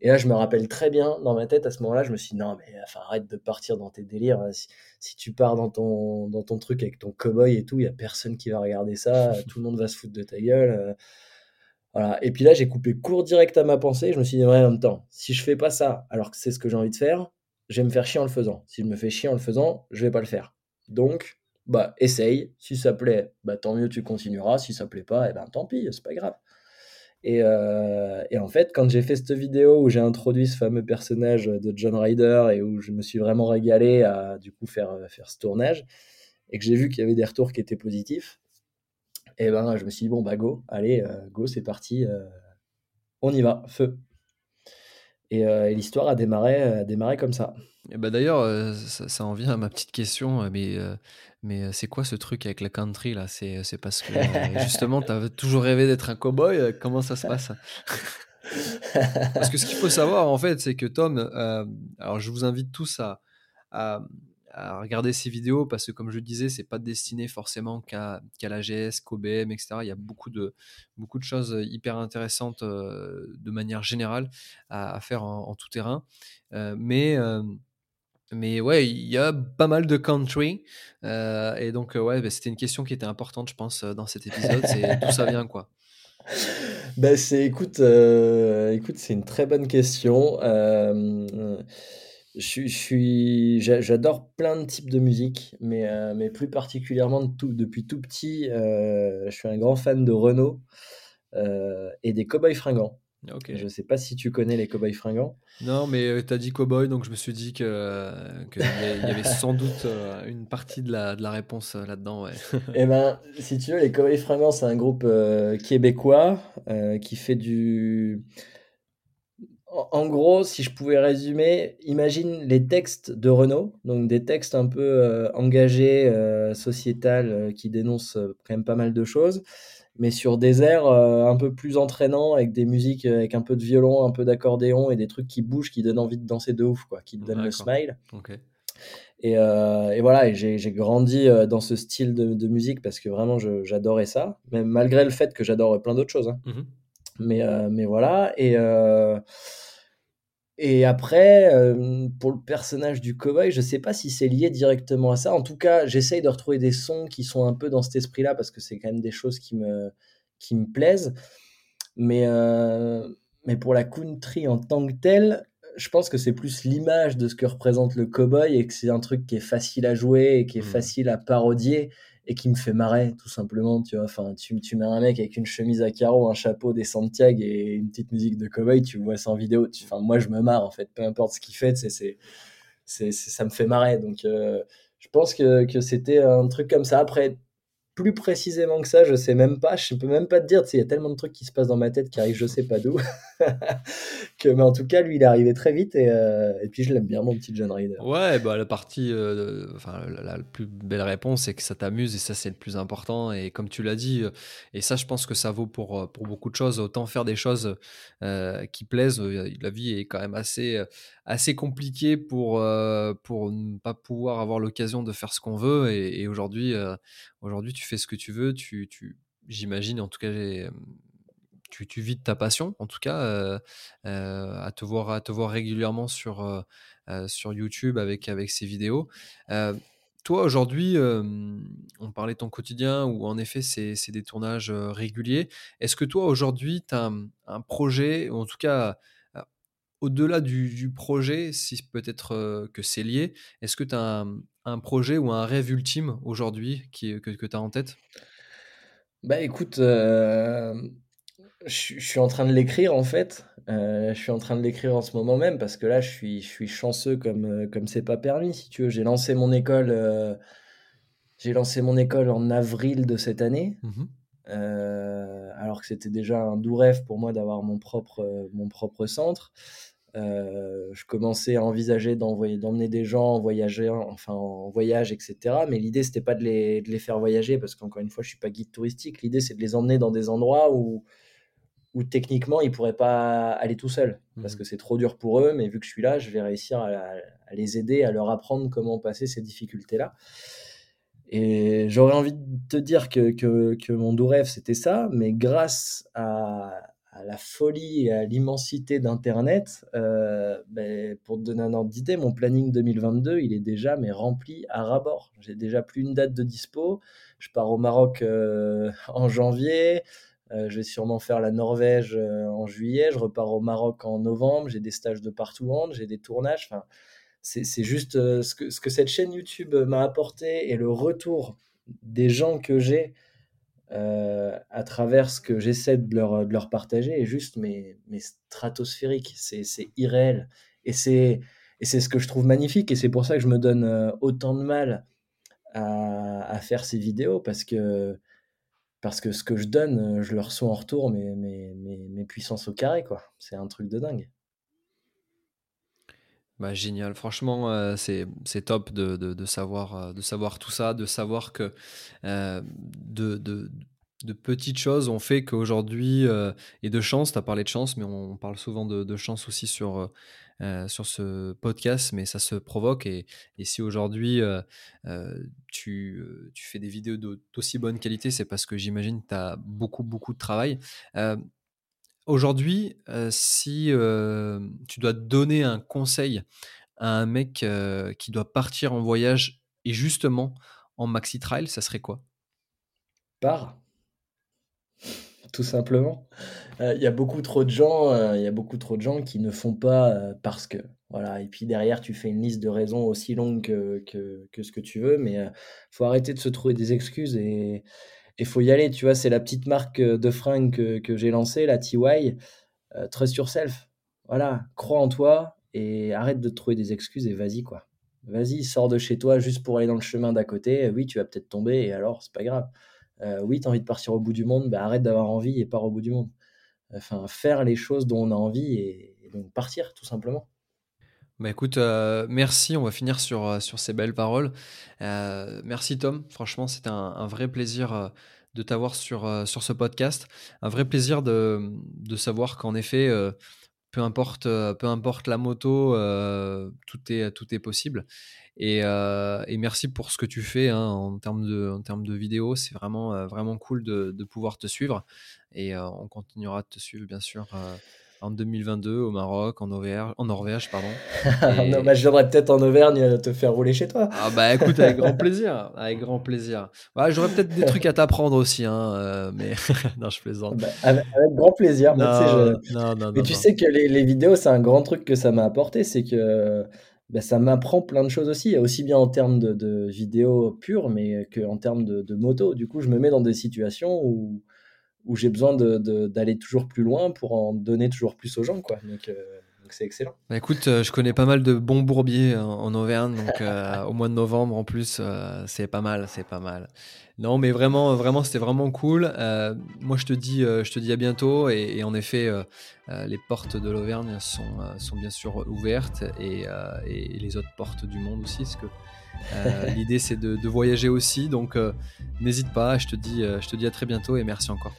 Et là, je me rappelle très bien dans ma tête à ce moment-là, je me suis dit non mais enfin arrête de partir dans tes délires. Si, tu pars dans ton dans ton truc avec ton cowboy et tout, il y a personne qui va regarder ça. [laughs] tout le monde va se foutre de ta gueule. Euh. Voilà. Et puis là, j'ai coupé court direct à ma pensée. Je me suis dit, ouais, en même temps, si je fais pas ça, alors que c'est ce que j'ai envie de faire, je vais me faire chier en le faisant. Si je me fais chier en le faisant, je vais pas le faire. Donc, bah, essaye. Si ça plaît, bah, tant mieux, tu continueras. Si ça plaît pas, eh ben, tant pis, c'est pas grave. Et, euh, et, en fait, quand j'ai fait cette vidéo où j'ai introduit ce fameux personnage de John Ryder et où je me suis vraiment régalé à du coup faire, faire ce tournage et que j'ai vu qu'il y avait des retours qui étaient positifs, eh ben je me suis dit bon bah go, allez euh, go c'est parti, euh, on y va, feu. Euh, et, l'histoire a démarré, a démarré comme ça. Bah D'ailleurs, euh, ça, en vient à ma petite question, euh, mais, mais c'est quoi ce truc avec la country là? C'est, parce que justement, tu as toujours rêvé d'être un cowboy. Comment ça se passe? [laughs] Parce que ce qu'il faut savoir en fait, c'est que Tom, alors je vous invite tous à, à, à regarder ces vidéos parce que, comme je le disais, c'est pas destiné forcément qu'à qu l'AGS, qu'au BM, etc. Il y a beaucoup de, beaucoup de choses hyper intéressantes euh, de manière générale à, faire en, tout terrain. Euh, mais. Euh, mais ouais, il y a pas mal de country. et donc, ouais, bah, c'était une question qui était importante, je pense, dans cet épisode. C'est d'où ça vient, quoi. [laughs] Ben c'est, écoute, écoute c'est une très bonne question. Je, suis, j'adore plein de types de musique, mais, euh, plus particulièrement depuis tout petit, euh, je suis un grand fan de Renault euh, et des Cowboys Fringants. Je ne sais pas si tu connais les Cowboys Fringants. Non, mais tu as dit Cowboy, donc je me suis dit qu'il que y, avait sans doute une partie de la, de la réponse là-dedans. Ouais. eh ben, si tu veux, les Cowboys Fringants, c'est un groupe québécois qui fait du en gros, si je pouvais résumer, imagine les textes de Renault, donc des textes un peu euh, engagés, euh, sociétal, euh, qui dénoncent quand même pas mal de choses, mais sur des airs un peu plus entraînants, avec des musiques avec un peu de violon, un peu d'accordéon et des trucs qui bougent, qui donnent envie de danser de ouf, quoi, qui te donnent le smile. Et, voilà, et j'ai grandi dans ce style de, musique parce que vraiment j'adorais ça, même malgré le fait que j'adore plein d'autres choses. Hein. Mmh mais, mais voilà, et et après, euh, pour le personnage du cowboy, je sais pas si c'est lié directement à ça. En tout cas, j'essaye de retrouver des sons qui sont un peu dans cet esprit-là parce que c'est quand même des choses qui me, qui me plaisent. Mais, euh, mais pour la country en tant que telle, je pense que c'est plus l'image de ce que représente le cowboy et que c'est un truc qui est facile à jouer et qui est mmh. facile à parodier et qui me fait marrer tout simplement tu vois. Enfin tu, tu mets un mec avec une chemise à carreaux un chapeau des Santiago et une petite musique de cowboy tu vois ça en vidéo enfin moi je me marre en fait. Peu importe ce qu'il fait c'est c'est ça me fait marrer. Donc euh, je pense que, que c'était un truc comme ça. Après plus précisément que ça, je sais même pas, je peux même pas te dire, il y a tellement de trucs qui se passent dans ma tête qui arrivent je sais pas d'où, [laughs] mais en tout cas, lui, il est arrivé très vite et, euh, et puis je l'aime bien, mon petit John Ryder. Ouais, bah, la partie, euh, enfin, la, plus belle réponse, c'est que ça t'amuse et ça, c'est le plus important. Et comme tu l'as dit, euh, et ça, je pense que ça vaut pour, pour beaucoup de choses. Autant faire des choses qui plaisent. La vie est quand même assez, assez compliquée pour, pour ne pas pouvoir avoir l'occasion de faire ce qu'on veut. Et, aujourd'hui, aujourd'hui, tu fais ce que tu veux. Tu, tu, J'imagine, en tout cas, tu, tu vis de ta passion, en tout cas, euh, euh, à, te voir, à te voir régulièrement sur, euh, sur YouTube avec, avec ces vidéos. toi, aujourd'hui, on parlait de ton quotidien où en effet, c'est des tournages réguliers. Est-ce que toi, aujourd'hui, tu as un, projet, ou en tout cas, au-delà du, projet, si peut-être que c'est lié, est-ce que tu as un, projet ou un rêve ultime aujourd'hui que, que tu as en tête? Bah écoute, je, suis en train de l'écrire en fait. Euh, je suis en train de l'écrire en ce moment même parce que là, je suis, je suis chanceux comme euh, comme c'est pas permis. Si tu veux, j'ai lancé mon école. Euh, j'ai lancé mon école en avril de cette année. Mmh alors que c'était déjà un doux rêve pour moi d'avoir mon propre mon propre centre. je commençais à envisager d'envoyer, d'emmener des gens en voyager, enfin en voyage, etc. Mais l'idée c'était pas de les, de les faire voyager parce qu'encore une fois, je suis pas guide touristique. L'idée c'est de les emmener dans des endroits où où techniquement ils pourraient pas aller tout seuls parce mmh. que c'est trop dur pour eux. Mais vu que je suis là, je vais réussir à, les aider, à leur apprendre comment passer ces difficultés-là. Et j'aurais envie de te dire que, que, mon doux rêve, c'était ça, mais grâce à, la folie et à l'immensité d'Internet, euh, ben, pour te donner un ordre d'idée, mon planning 2022, il est déjà mais rempli à rabord. J'ai déjà plus une date de dispo. Je pars au Maroc euh, en janvier. Euh, je vais sûrement faire la Norvège euh, en juillet. Je repars au Maroc en novembre. J'ai des stages de partout en J'ai des tournages. Enfin, c'est juste euh, ce, que, ce que cette chaîne YouTube m'a apporté et le retour des gens que j'ai à travers ce que j'essaie de leur, de leur partager est juste mais, mais stratosphérique. C'est irréel. Et c'est ce que je trouve magnifique. Et c'est pour ça que je me donne autant de mal à, à faire ces vidéos parce que parce que ce que je donne, je le reçois en retour, mes, mes, mes, puissances au carré, quoi. C'est un truc de dingue. Bah, génial, franchement, c'est, top de, de, savoir, de savoir tout ça, de savoir que de, de, de, petites choses ont fait qu'aujourd'hui, et de chance, tu as parlé de chance, mais on, parle souvent de, chance aussi sur, euh, sur ce podcast, mais ça se provoque. Et, si aujourd'hui euh, euh, tu, fais des vidéos d'aussi bonne qualité, c'est parce que j'imagine que tu as beaucoup, beaucoup de travail. aujourd'hui, si tu dois donner un conseil à un mec qui doit partir en voyage et justement en maxi trail, ça serait quoi? Pars tout simplement. Euh, il y a beaucoup trop de gens, euh, il y a beaucoup trop de gens qui ne font pas euh, parce que. Voilà. Et puis derrière, tu fais une liste de raisons aussi longue que, que, ce que tu veux, mais il faut arrêter de se trouver des excuses et il faut y aller. Tu vois, c'est la petite marque de fringues que, que j'ai lancée, la TY. trust yourself. Voilà, crois en toi et arrête de te trouver des excuses et vas-y quoi. Vas-y, sors de chez toi juste pour aller dans le chemin d'à côté. Oui, tu vas peut-être tomber et alors, c'est pas grave. Euh, oui, tu as envie de partir au bout du monde, bah, arrête d'avoir envie et pars au bout du monde. Enfin, faire les choses dont on a envie et, donc partir, tout simplement. Bah écoute, euh, merci. On va finir sur, euh, sur ces belles paroles. merci Tom. Franchement, c'était un, vrai plaisir de t'avoir sur, sur ce podcast. Un vrai plaisir de, de savoir qu'en effet, peu importe, peu importe la moto, tout, est, tout est possible. Euh, et, merci pour ce que tu fais hein, en, termes de, en termes de vidéos. C'est vraiment, euh, vraiment cool de, de, pouvoir te suivre. Et euh, on continuera de te suivre, bien sûr, en 2022 au Maroc, en, Auvergne, en Norvège. Pardon. [laughs] non, bah, je peut-être en Auvergne te faire rouler chez toi. Ah bah écoute, avec grand [laughs] plaisir. Avec grand plaisir. Bah, J'aurais peut-être des trucs à t'apprendre aussi. Hein, mais [laughs] non, je plaisante. Bah, avec, grand plaisir. mais tu sais que les, les vidéos, c'est un grand truc que ça m'a apporté. C'est que bah, ça m'apprend plein de choses aussi, aussi bien en termes de, de vidéo pure, mais qu'en termes de, de, moto. Du coup, je me mets dans des situations où, où j'ai besoin d'aller toujours plus loin pour en donner toujours plus aux gens. Quoi. Donc, euh, c'est excellent. Bah, écoute, je connais pas mal de bons bourbiers en, Auvergne, donc au mois de novembre en plus, c'est pas mal, c'est pas mal. Non, mais vraiment, vraiment, c'était vraiment cool. moi, je te dis, je te dis à bientôt, et, en effet, les portes de l'Auvergne sont, sont bien sûr ouvertes, et, et, les autres portes du monde aussi, parce que [laughs] l'idée c'est de, de, voyager aussi, donc n'hésite pas. Je te dis, je te dis à très bientôt, et merci encore.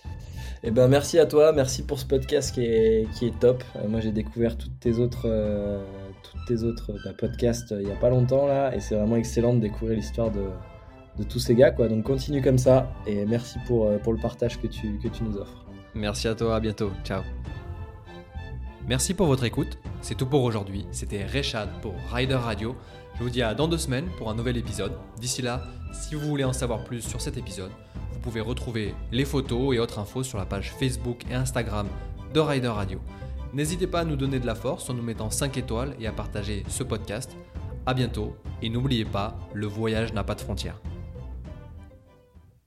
Eh ben, merci à toi, merci pour ce podcast qui est, qui est top. Euh, moi, j'ai découvert toutes tes autres, euh, toutes tes autres bah, podcasts euh, il n'y a pas longtemps là, et c'est vraiment excellent de découvrir l'histoire de, de, tous ces gars. Quoi. Donc, continue comme ça, et merci pour, pour le partage que tu, que tu nous offres. Merci à toi, à bientôt. Ciao. Merci pour votre écoute. C'est tout pour aujourd'hui. C'était Rechad pour Rider Radio. Je vous dis à dans deux semaines pour un nouvel épisode. D'ici là, si vous voulez en savoir plus sur cet épisode, vous pouvez retrouver les photos et autres infos sur la page Facebook et Instagram de Rider Radio. N'hésitez pas à nous donner de la force en nous mettant 5 étoiles et à partager ce podcast. A bientôt et n'oubliez pas, le voyage n'a pas de frontières.